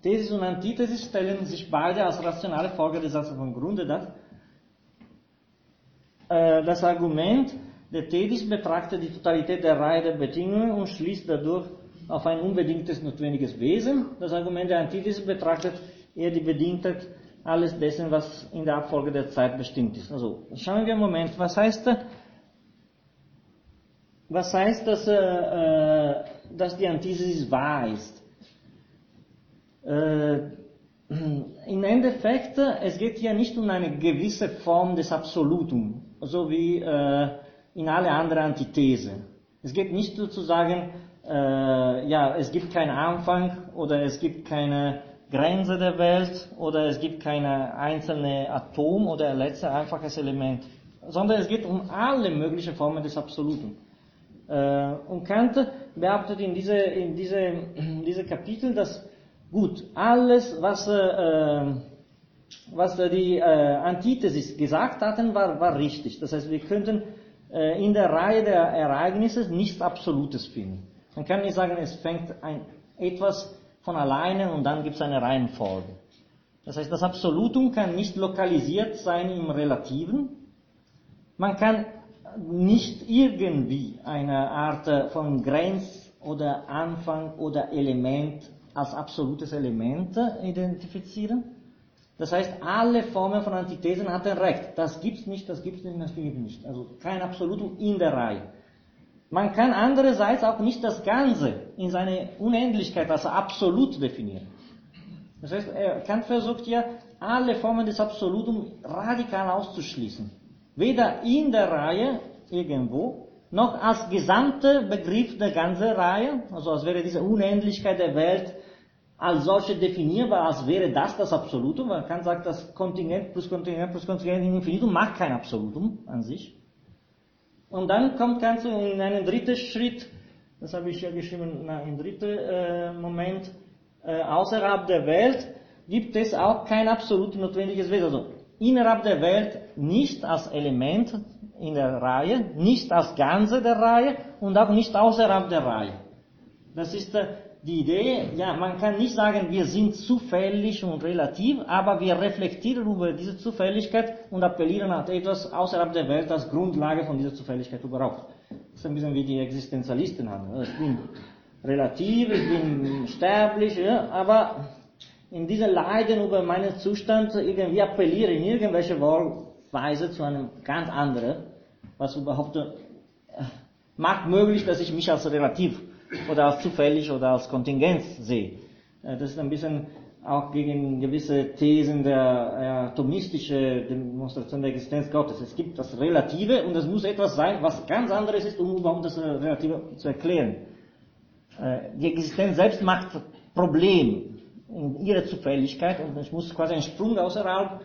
S1: Thesis und Antithesis stellen sich beide als rationale Folge des Satzes von Grunde dar. Äh, das Argument der Thesis betrachtet die Totalität der Reihe der Bedingungen und schließt dadurch auf ein unbedingtes notwendiges Wesen. Das Argument der Antithesis betrachtet eher die Bedingtheit alles dessen, was in der Abfolge der Zeit bestimmt ist. Also schauen wir einen Moment, was heißt, was heißt, dass, äh, dass die Antithesis wahr ist? Äh, Im Endeffekt, es geht hier nicht um eine gewisse Form des Absolutum, so wie äh, in alle anderen Antithesen. Es geht nicht so zu sagen, äh, ja, es gibt keinen Anfang oder es gibt keine Grenze der Welt oder es gibt keine einzelne Atom oder letztes einfaches Element, sondern es geht um alle möglichen Formen des Absoluten. Äh, und Kant behauptet in diese, in diese, in diese Kapitel, dass gut, alles, was, äh, was die äh, Antithesis gesagt hatten, war, war richtig. Das heißt, wir könnten äh, in der Reihe der Ereignisse nichts Absolutes finden. Man kann nicht sagen, es fängt ein, etwas von alleine und dann gibt es eine Reihenfolge. Das heißt, das Absolutum kann nicht lokalisiert sein im Relativen. Man kann nicht irgendwie eine Art von Grenz oder Anfang oder Element als absolutes Element identifizieren. Das heißt, alle Formen von Antithesen hatten recht. Das gibt's nicht, das gibt's nicht, das gibt nicht. Also kein Absolutum in der Reihe. Man kann andererseits auch nicht das Ganze in seine Unendlichkeit als absolut definieren. Das heißt, Kant versucht ja, alle Formen des Absolutum radikal auszuschließen. Weder in der Reihe irgendwo, noch als gesamter Begriff der ganzen Reihe, also als wäre diese Unendlichkeit der Welt als solche definierbar, als wäre das das Absolutum. Man kann sagen, das Kontingent plus Kontingent plus Kontingent in Infinitum macht kein Absolutum an sich. Und dann kommt Kant in einen dritten Schritt, das habe ich ja geschrieben, na, im dritten äh, Moment, äh, außerhalb der Welt gibt es auch kein absolut notwendiges Wesen. Also innerhalb der Welt nicht als Element in der Reihe, nicht als Ganze der Reihe und auch nicht außerhalb der Reihe. Das ist äh, die Idee, ja, man kann nicht sagen, wir sind zufällig und relativ, aber wir reflektieren über diese Zufälligkeit und appellieren an etwas außerhalb der Welt als Grundlage von dieser Zufälligkeit überhaupt. Das ist ein bisschen wie die Existenzialisten haben. Ich bin relativ, ich bin sterblich, ja, aber in dieser Leiden über meinen Zustand irgendwie appelliere in irgendwelche Weise zu einem ganz anderen, was überhaupt äh, macht möglich, dass ich mich als relativ oder als zufällig oder als Kontingenz sehe. Äh, das ist ein bisschen auch gegen gewisse Thesen der atomistischen Demonstration der Existenz Gottes. Es gibt das Relative und es muss etwas sein, was ganz anderes ist, um überhaupt das Relative zu erklären. Äh, die Existenz selbst macht Problem in ihrer Zufälligkeit und es muss quasi ein Sprung außerhalb,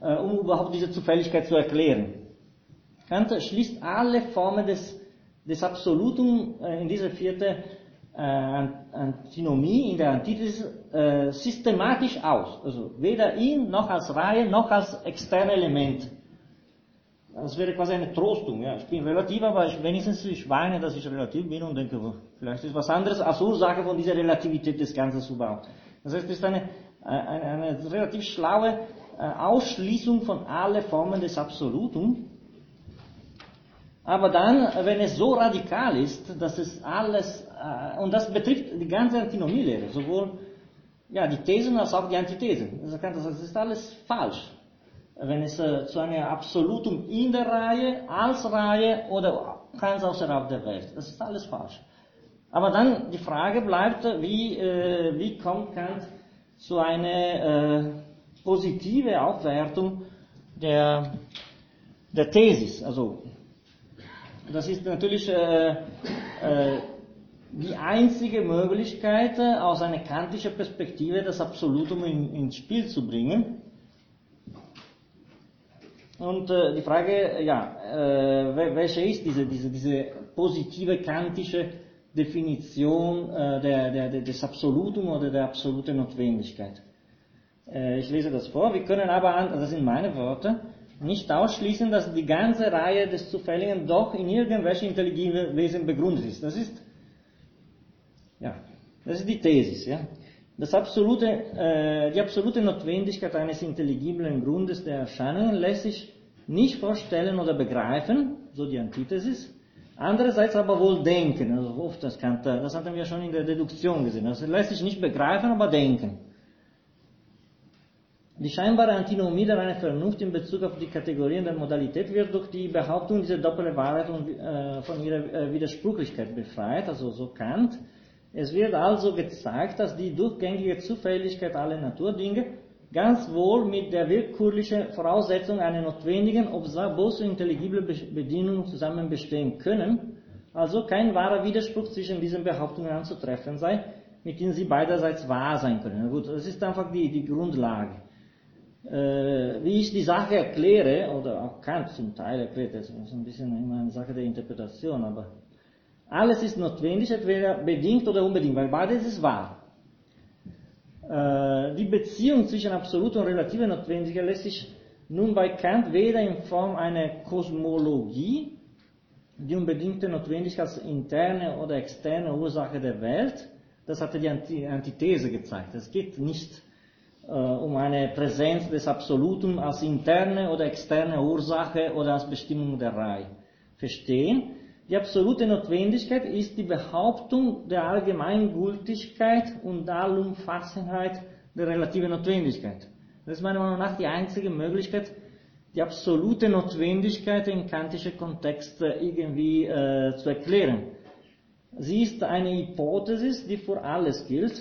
S1: äh, um überhaupt diese Zufälligkeit zu erklären. Kant schließt alle Formen des des Absolutum äh, in dieser vierten äh, Antinomie, in der Antithesis, äh, systematisch aus. Also weder ihn noch als Reihe noch als externe Element. Das wäre quasi eine Trostung. Ja. Ich bin relativ, aber ich, wenigstens ich weine, dass ich relativ bin und denke, vielleicht ist was anderes als Ursache von dieser Relativität des Ganzen überhaupt. Das heißt, es ist eine, eine, eine relativ schlaue Ausschließung von allen Formen des Absolutum. Aber dann, wenn es so radikal ist, dass es alles, äh, und das betrifft die ganze Antinomielehre, sowohl ja, die Thesen als auch die Antithesen. Also das ist alles falsch. Wenn es äh, zu einem Absolutum in der Reihe, als Reihe oder ganz außerhalb der Welt. Das ist alles falsch. Aber dann die Frage bleibt, wie, äh, wie kommt Kant zu einer äh, positive Aufwertung der, der Thesis? Also das ist natürlich äh, äh, die einzige Möglichkeit, äh, aus einer kantischen Perspektive das Absolutum in, ins Spiel zu bringen. Und äh, die Frage, ja, äh, welche ist diese, diese, diese positive kantische Definition äh, der, der, des Absolutum oder der absoluten Notwendigkeit? Äh, ich lese das vor. Wir können aber, an, das sind meine Worte, nicht ausschließen, dass die ganze Reihe des Zufälligen doch in irgendwelchen intelligenten Wesen begründet ist. Das ist, ja, das ist die Thesis, ja. das absolute, äh, die absolute Notwendigkeit eines intelligiblen Grundes der Erscheinungen lässt sich nicht vorstellen oder begreifen, so die Antithesis, andererseits aber wohl denken, also oft das, kann, das hatten wir schon in der Deduktion gesehen, das lässt sich nicht begreifen, aber denken. Die scheinbare Antinomie der reinen Vernunft in Bezug auf die Kategorien der Modalität wird durch die Behauptung dieser doppelten Wahrheit und, äh, von ihrer äh, Widersprüchlichkeit befreit, also so Kant. Es wird also gezeigt, dass die durchgängige Zufälligkeit aller Naturdinge ganz wohl mit der willkürlichen Voraussetzung einer notwendigen, ob bloß intelligible Bedienung zusammen bestehen können, also kein wahrer Widerspruch zwischen diesen Behauptungen anzutreffen sei, mit denen sie beiderseits wahr sein können. Gut, das ist einfach die, die Grundlage äh, wie ich die Sache erkläre, oder auch Kant zum Teil erklärt, das ist ein bisschen immer eine Sache der Interpretation, aber alles ist notwendig, entweder bedingt oder unbedingt, weil beides ist wahr. Äh, die Beziehung zwischen absoluter und relativer Notwendigkeit lässt sich nun bei Kant weder in Form einer Kosmologie, die unbedingte Notwendigkeit als interne oder externe Ursache der Welt, das hatte die Antithese gezeigt. Es geht nicht um eine Präsenz des Absoluten als interne oder externe Ursache oder als Bestimmung der Reihe verstehen. Die absolute Notwendigkeit ist die Behauptung der Allgemeingültigkeit und Allumfassenheit der relativen Notwendigkeit. Das ist meiner Meinung nach die einzige Möglichkeit, die absolute Notwendigkeit in kantische Kontexte irgendwie äh, zu erklären. Sie ist eine Hypothesis, die für alles gilt,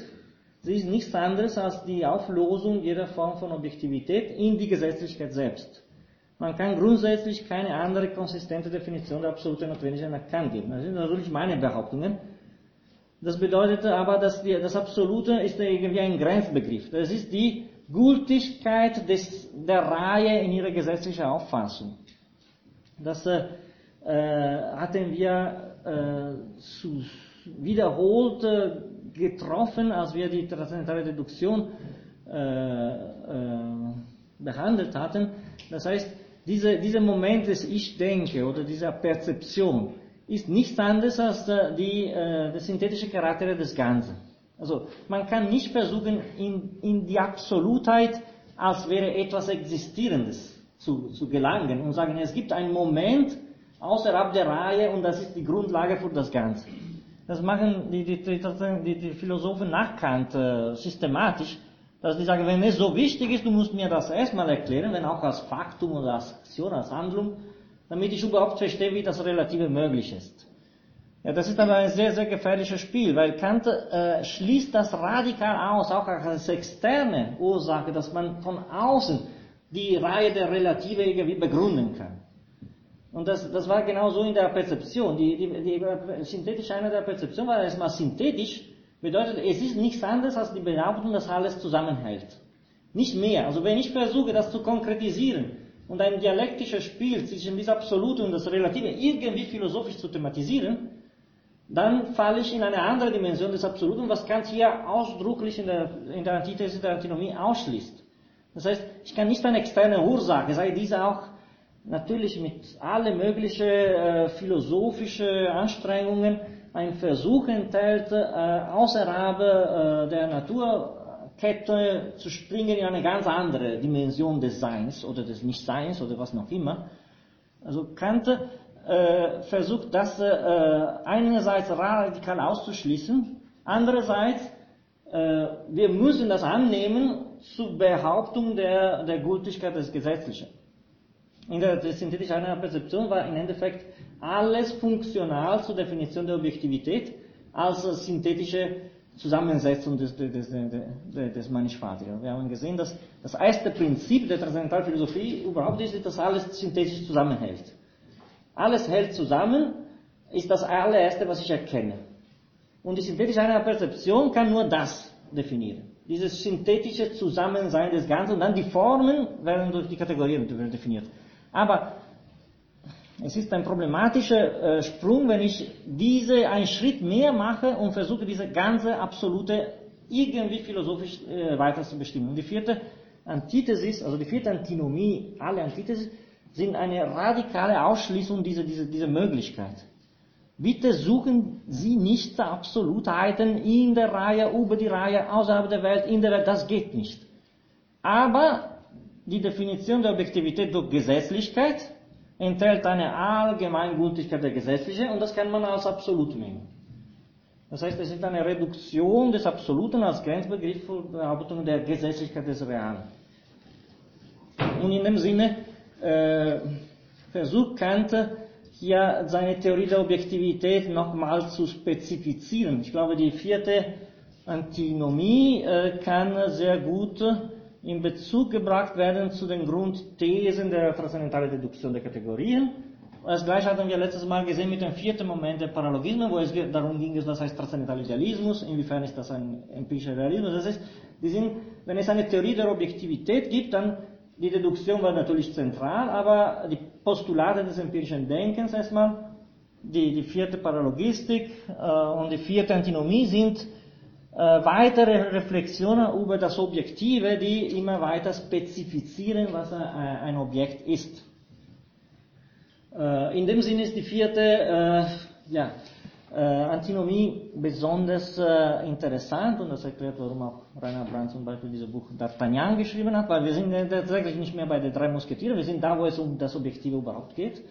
S1: Sie ist nichts anderes als die Auflosung jeder Form von Objektivität in die Gesetzlichkeit selbst. Man kann grundsätzlich keine andere konsistente Definition der absoluten Notwendigkeit geben. Das sind natürlich meine Behauptungen. Das bedeutet aber, dass die, das Absolute ist irgendwie ein Grenzbegriff. Das ist die Gültigkeit des, der Reihe in ihrer gesetzlichen Auffassung. Das äh, äh hatten wir äh, zu, wiederholt äh, getroffen, als wir die transzendentale Deduktion äh, äh, behandelt hatten. Das heißt, diese, dieser Moment des Ich denke oder dieser Perzeption ist nichts anderes als äh, die, äh, der synthetische Charakter des Ganzen. Also man kann nicht versuchen, in, in die Absolutheit, als wäre etwas Existierendes zu, zu gelangen und sagen, es gibt einen Moment außerhalb der Reihe und das ist die Grundlage für das Ganze. Das machen die, die, die, die Philosophen nach Kant äh, systematisch, dass die sagen, wenn es so wichtig ist, du musst mir das erstmal erklären, wenn auch als Faktum oder als Aktion, als Handlung, damit ich überhaupt verstehe, wie das Relative möglich ist. Ja, das ist aber ein sehr, sehr gefährliches Spiel, weil Kant äh, schließt das radikal aus, auch als externe Ursache, dass man von außen die Reihe der Relative irgendwie begründen kann. Und das, das war genau so in der Perzeption. Die, die, die synthetische Einheit der Perzeption war erstmal synthetisch, bedeutet, es ist nichts anderes als die Behauptung, dass alles zusammenhält. Nicht mehr. Also wenn ich versuche, das zu konkretisieren und ein dialektisches Spiel zwischen das Absolute und das Relative irgendwie philosophisch zu thematisieren, dann falle ich in eine andere Dimension des Absoluten, was Kant hier ausdrücklich in der, in der Antithese der Antinomie ausschließt. Das heißt, ich kann nicht eine externe Ursache, sei diese auch natürlich mit alle möglichen äh, philosophische Anstrengungen ein Versuch enthält, äh, außerhalb äh, der Naturkette zu springen in eine ganz andere Dimension des Seins oder des Nichtseins oder was noch immer. Also Kant äh, versucht das äh, einerseits radikal auszuschließen, andererseits äh, wir müssen das annehmen zur Behauptung der, der Gültigkeit des Gesetzlichen in der, der synthetischen Perzeption war im Endeffekt alles funktional zur Definition der Objektivität als synthetische Zusammensetzung des, des, des, des, Mannigfaltigen. Wir haben gesehen, dass das erste Prinzip der Transzendentalphilosophie überhaupt ist, dass alles synthetisch zusammenhält. Alles hält zusammen, ist das allererste, was ich erkenne. Und die synthetische Perzeption kann nur das definieren. Dieses synthetische Zusammensein des Ganzen und dann die Formen werden durch die Kategorien definiert. Aber es ist ein problematischer äh, Sprung, wenn ich diese einen Schritt mehr mache und versuche, diese ganze absolute irgendwie philosophisch äh, weiter zu bestimmen. Und die vierte Antithesis, also die vierte Antinomie, alle Antithesis, sind eine radikale Ausschließung dieser, dieser, dieser Möglichkeit. Bitte suchen Sie nicht Absolutheiten in der Reihe, über die Reihe, außerhalb der Welt, in der Welt, das geht nicht. Aber die Definition der Objektivität durch Gesetzlichkeit enthält eine Allgemeingültigkeit der Gesetzliche und das kann man als absolut nehmen. Das heißt, es ist eine Reduktion des Absoluten als Grenzbegriff für Behauptung der Gesetzlichkeit des Realen. Und in dem Sinne äh, versucht Kant hier seine Theorie der Objektivität nochmal zu spezifizieren. Ich glaube, die vierte Antinomie äh, kann sehr gut in Bezug gebracht werden zu den Grundthesen der transzendentalen Deduktion der Kategorien. Das gleiche hatten wir letztes Mal gesehen mit dem vierten Moment der Paralogismen, wo es darum ging, was heißt transzendentaler Idealismus, inwiefern ist das ein empirischer Realismus. Das heißt, die sind, wenn es eine Theorie der Objektivität gibt, dann die Deduktion war natürlich zentral, aber die Postulate des empirischen Denkens erstmal, die, die vierte Paralogistik äh, und die vierte Antinomie sind weitere Reflexionen über das Objektive, die immer weiter spezifizieren, was ein Objekt ist. Äh, in dem Sinne ist die vierte äh, ja, Antinomie besonders interessant und das erklärt, warum auch Rainer Brandt zum Beispiel dieses Buch D'Artagnan geschrieben hat, weil wir sind tatsächlich nicht mehr bei den drei Musketieren, wir sind da, wo es um das Objektive überhaupt geht,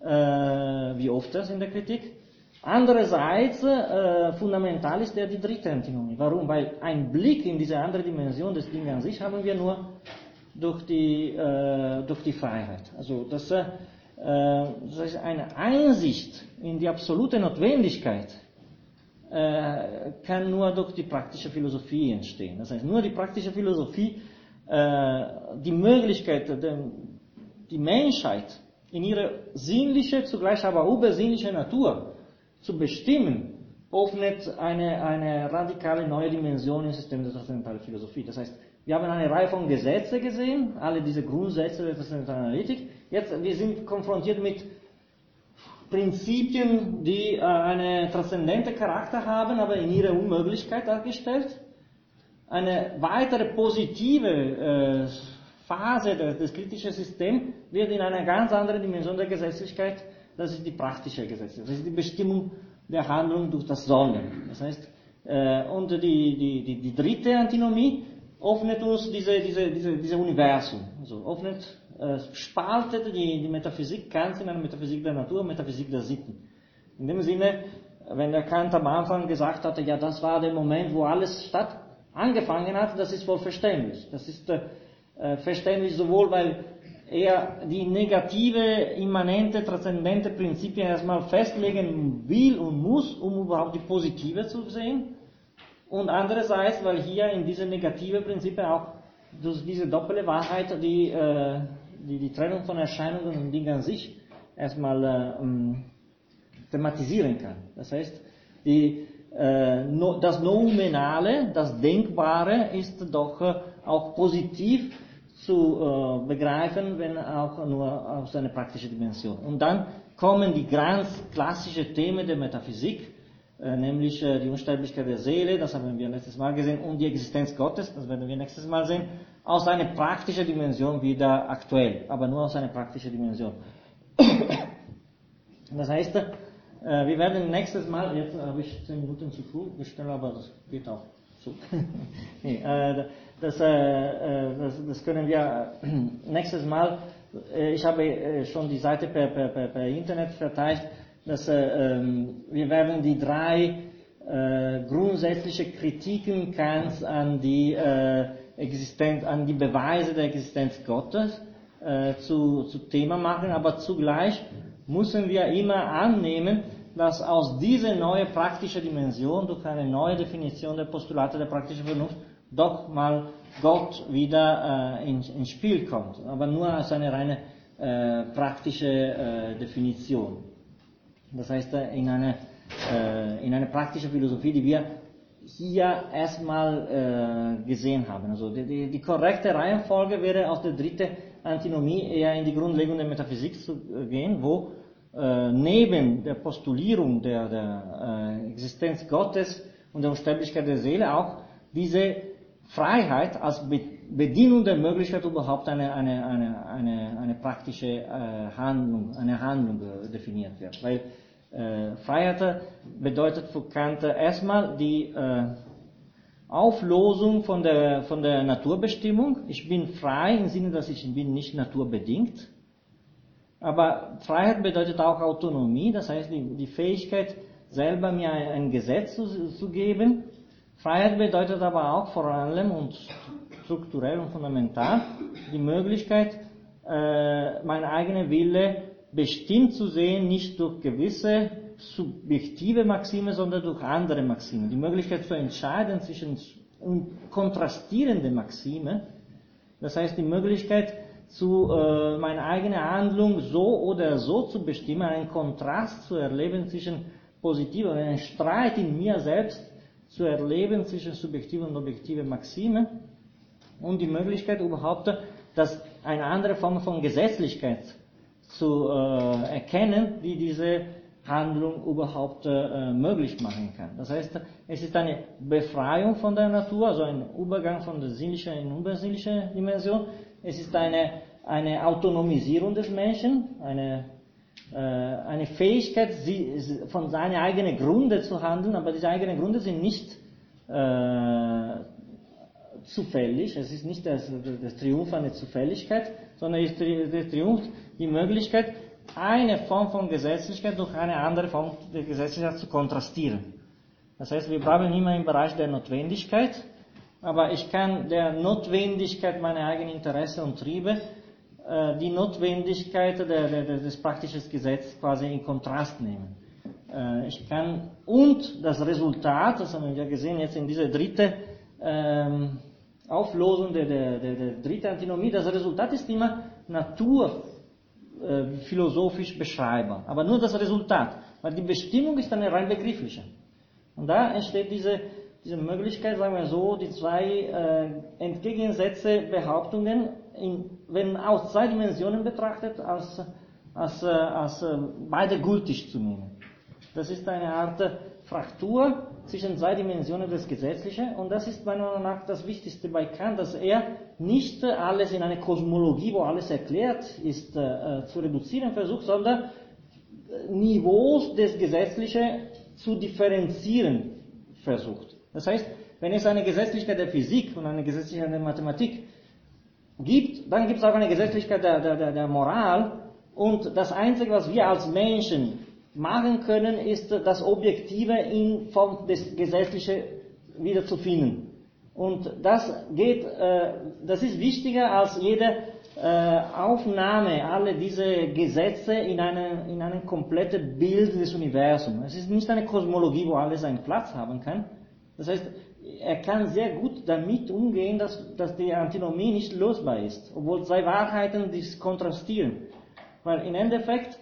S1: wie oft das in der Kritik. Andererseits, äh, fundamental ist der die dritte Antinomie. Warum? Weil ein Blick in diese andere Dimension des Dinges an sich haben wir nur durch die, äh, durch die Freiheit. Also das, äh, das ist eine Einsicht in die absolute Notwendigkeit äh, kann nur durch die praktische Philosophie entstehen. Das heißt, nur die praktische Philosophie, äh, die Möglichkeit, die Menschheit in ihre sinnliche, zugleich aber übersinnliche Natur zu bestimmen, öffnet eine, eine radikale neue Dimension im System der transzendentalen Philosophie. Das heißt, wir haben eine Reihe von Gesetzen gesehen, alle diese Grundsätze der transzendentalen Analytik. Jetzt, wir sind konfrontiert mit Prinzipien, die äh, einen transzendenten Charakter haben, aber in ihrer Unmöglichkeit dargestellt. Eine weitere positive äh, Phase des, des kritischen Systems wird in einer ganz anderen Dimension der Gesetzlichkeit das ist die praktische Gesetze. Das ist die Bestimmung der Handlung durch das Sollen. Das heißt, äh, und die, die, die, die dritte Antinomie öffnet uns diese, diese, diese, diese Universum. Also öffnet, äh, spaltet die, die Metaphysik ganz in eine Metaphysik der Natur, Metaphysik der Sitten. In dem Sinne, wenn der Kant am Anfang gesagt hatte, ja, das war der Moment, wo alles statt angefangen hat, das ist wohl verständlich. Das ist äh, verständlich sowohl, weil er die negative, immanente, transzendente Prinzipien erstmal festlegen will und muss, um überhaupt die positive zu sehen. Und andererseits, weil hier in diese negative Prinzipien auch durch diese doppelte Wahrheit die, äh, die, die Trennung von Erscheinungen und Dingen an sich erstmal äh, ähm, thematisieren kann. Das heißt, die, äh, no, das Nominale, das Denkbare ist doch äh, auch positiv zu äh, begreifen, wenn auch nur aus einer praktischen Dimension. Und dann kommen die ganz klassischen Themen der Metaphysik, äh, nämlich äh, die Unsterblichkeit der Seele, das haben wir letztes Mal gesehen, und die Existenz Gottes, das werden wir nächstes Mal sehen, aus einer praktischen Dimension wieder aktuell, aber nur aus einer praktischen Dimension. [COUGHS] Das heißt, wir werden nächstes Mal, jetzt habe ich zehn Minuten zu früh gestellt, aber das geht auch so. [LAUGHS] nee, äh, das, äh, äh, das, das, können wir äh, [CLEARS THROAT] nächstes Mal, äh, ich habe äh, schon die Seite per, per, per, per Internet verteilt, dass ähm, wir werden die drei grundsätzliche Kritiken Kants an die Existenz, an die Beweise der Existenz Gottes zu, zu Thema machen, aber zugleich müssen wir immer annehmen, dass aus dieser neuen praktischen Dimension durch eine neue Definition der Postulate der praktischen Vernunft doch mal Gott wieder äh, ins, ins, Spiel kommt, aber nur als eine reine äh, praktische äh, Definition. Das heißt, äh, in eine, äh, in eine praktische Philosophie, die wir hier erstmal äh, gesehen haben. Also die, die, die, korrekte Reihenfolge wäre aus der dritten Antinomie eher in die Grundlegung der Metaphysik zu gehen, wo neben der Postulierung der, der Existenz Gottes und der Unsterblichkeit der Seele auch diese Freiheit als Bedienung der Möglichkeit überhaupt eine, eine, eine, eine, eine praktische äh, Handlung, eine Handlung äh, definiert wird. Weil Äh, Freiheit bedeutet für Kant erstmal die äh, Auflosung von der, von der Naturbestimmung. Ich bin frei im Sinne, dass ich bin nicht naturbedingt. Aber Freiheit bedeutet auch Autonomie, das heißt die, die Fähigkeit, selber mir ein, ein Gesetz zu, zu, geben. Freiheit bedeutet aber auch vor allem und strukturell und fundamental die Möglichkeit, äh, mein eigener Wille bestimmt zu sehen, nicht durch gewisse subjektive Maxime, sondern durch andere Maxime. Die Möglichkeit zu entscheiden zwischen kontrastierenden Maxime, das heißt die Möglichkeit, zu äh, meine eigene Handlung so oder so zu bestimmen, einen Kontrast zu erleben zwischen positiver, einen Streit in mir selbst zu erleben zwischen subjektive und objektive Maxime und die Möglichkeit überhaupt, dass eine andere Form von Gesetzlichkeit zu äh, erkennen, die diese Handlung überhaupt äh, möglich machen kann. Das heißt, es ist eine Befreiung von der Natur, also ein Übergang von der sinnlichen in übersinnliche Dimension. Es ist eine, eine Autonomisierung des Menschen, eine, eine Fähigkeit, sie, von seinen eigenen Gründen zu handeln, aber diese eigenen Gründe sind nicht äh, zufällig, es ist nicht das, das Triumph einer Zufälligkeit, sondern ist der Triumph die Möglichkeit, eine Form von Gesetzlichkeit durch eine andere Form der Gesetzlichkeit zu kontrastieren. Das heißt, wir bleiben immer im Bereich der Notwendigkeit, aber ich kann der Notwendigkeit meiner eigenen Interessen und Triebe äh, die Notwendigkeit der, der, des praktischen Gesetzes quasi in Kontrast nehmen. Äh, ich kann und das Resultat, das haben wir gesehen jetzt in dieser dritten ähm, Auflosung der, der, der, der dritten Antinomie, das Resultat ist immer naturphilosophisch äh, beschreibbar. Aber nur das Resultat. Weil die Bestimmung ist eine rein begriffliche. Und da entsteht diese, diese Möglichkeit, sagen wir so, die zwei äh, entgegensätze Behauptungen, in, wenn aus zwei Dimensionen betrachtet, als, als, äh, als äh, beide gültig zu nehmen. Das ist eine Art Fraktur zwischen zwei Dimensionen des Gesetzlichen und das ist meiner Meinung nach das Wichtigste bei Kant, dass er nicht alles in eine Kosmologie, wo alles erklärt ist, äh, zu reduzieren versucht, sondern Niveaus des Gesetzlichen zu differenzieren versucht. Das heißt, wenn es eine Gesetzlichkeit der Physik und eine Gesetzlichkeit der Mathematik gibt, dann gibt es auch eine Gesetzlichkeit der, der, der Moral und das Einzige, was wir als Menschen machen können, ist das Objektive in Form des Gesetzlichen wieder zu finden. Und das geht, äh, das ist wichtiger als jede äh, Aufnahme alle diese Gesetze in eine, in ein komplettes Bild des Universums. Es ist nicht eine Kosmologie, wo alles einen Platz haben kann. Das heißt, er kann sehr gut damit umgehen, dass, dass die Antinomie nicht lösbar ist, obwohl zwei Wahrheiten dies kontrastieren. Weil im Endeffekt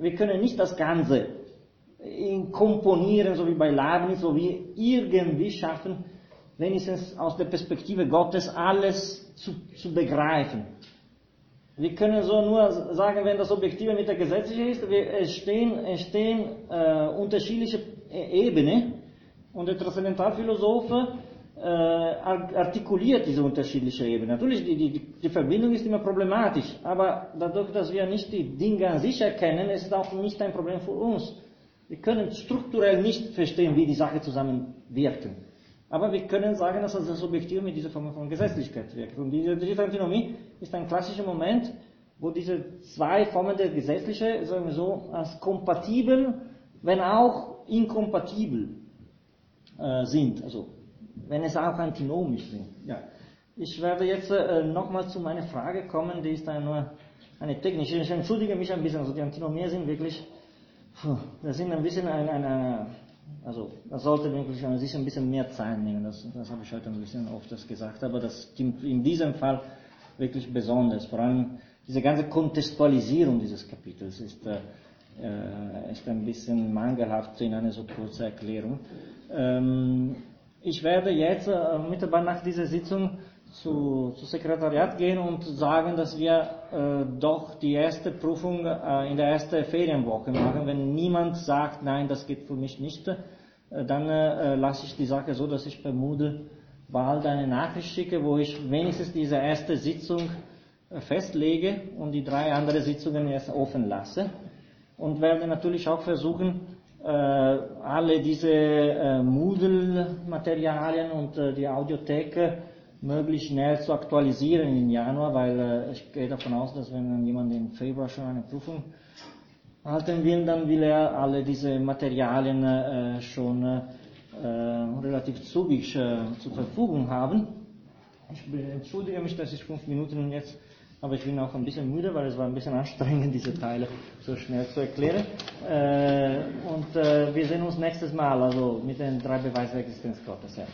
S1: wir können nicht das Ganze komponieren, so wie bei Leibniz, so wie irgendwie schaffen, wenigstens aus der Perspektive Gottes alles zu, zu begreifen. Wir können so nur sagen, wenn das Objektive mit der gesetzlichen ist, wir, es stehen, es stehen äh, unterschiedliche Ebenen und der Transzendentalphilosoph äh, artikuliert diese unterschiedlichen Ebenen. Natürlich, die, die, die Verbindung ist immer problematisch, aber dadurch, dass wir nicht die Dinge an sich erkennen, ist es auch nicht ein Problem für uns. Wir können strukturell nicht verstehen, wie die Sachen zusammenwirken. Aber wir können sagen, dass das Objektiv mit dieser Form von Gesetzlichkeit wirkt. Und diese dritte ist ein klassischer Moment, wo diese zwei Formen der Gesetzliche, sagen wir so, als kompatibel, wenn auch inkompatibel äh, sind. Also wenn es auch antinomisch sind. Ja. Ich werde jetzt äh, nochmal zu meiner Frage kommen, die ist nur eine technische. Ich entschuldige mich ein bisschen, also die Antinomie sind wirklich, das sind ein bisschen eine, eine also das sollte wirklich sich ein bisschen mehr Zeit nehmen, das, das habe ich heute ein bisschen oft gesagt, aber das stimmt in diesem Fall wirklich besonders. Vor allem diese ganze Kontextualisierung dieses Kapitels ist, äh, äh ist ein bisschen mangelhaft in einer so kurzen Erklärung. Ähm, ich werde jetzt äh, mittelbar nach dieser Sitzung zu, zu Sekretariat gehen und sagen, dass wir äh, doch die erste Prüfung äh, in der ersten Ferienwoche machen. Wenn niemand sagt, nein, das geht für mich nicht, äh, dann äh, lasse ich die Sache so, dass ich Moodle bald eine Nachricht schicke, wo ich wenigstens diese erste Sitzung äh, festlege und die drei anderen Sitzungen erst offen lasse. und werde natürlich auch versuchen, alle diese äh, Moodle-Materialien und äh, die Audiothek möglichst schnell zu aktualisieren im Januar, weil äh, ich gehe davon aus, dass wenn jemand im Februar schon eine Prüfung halten will, dann will er alle diese Materialien äh, schon äh, relativ zügig zur Verfügung haben. Ich entschuldige mich, dass ich fünf Minuten jetzt aber ich bin auch ein bisschen müde, weil es war ein bisschen [LAUGHS] anstrengend, diese Teile so schnell zu erklären. Äh, und äh, wir sehen uns nächstes Mal, also mit den drei Beweisen der Existenz Gottes. Ja.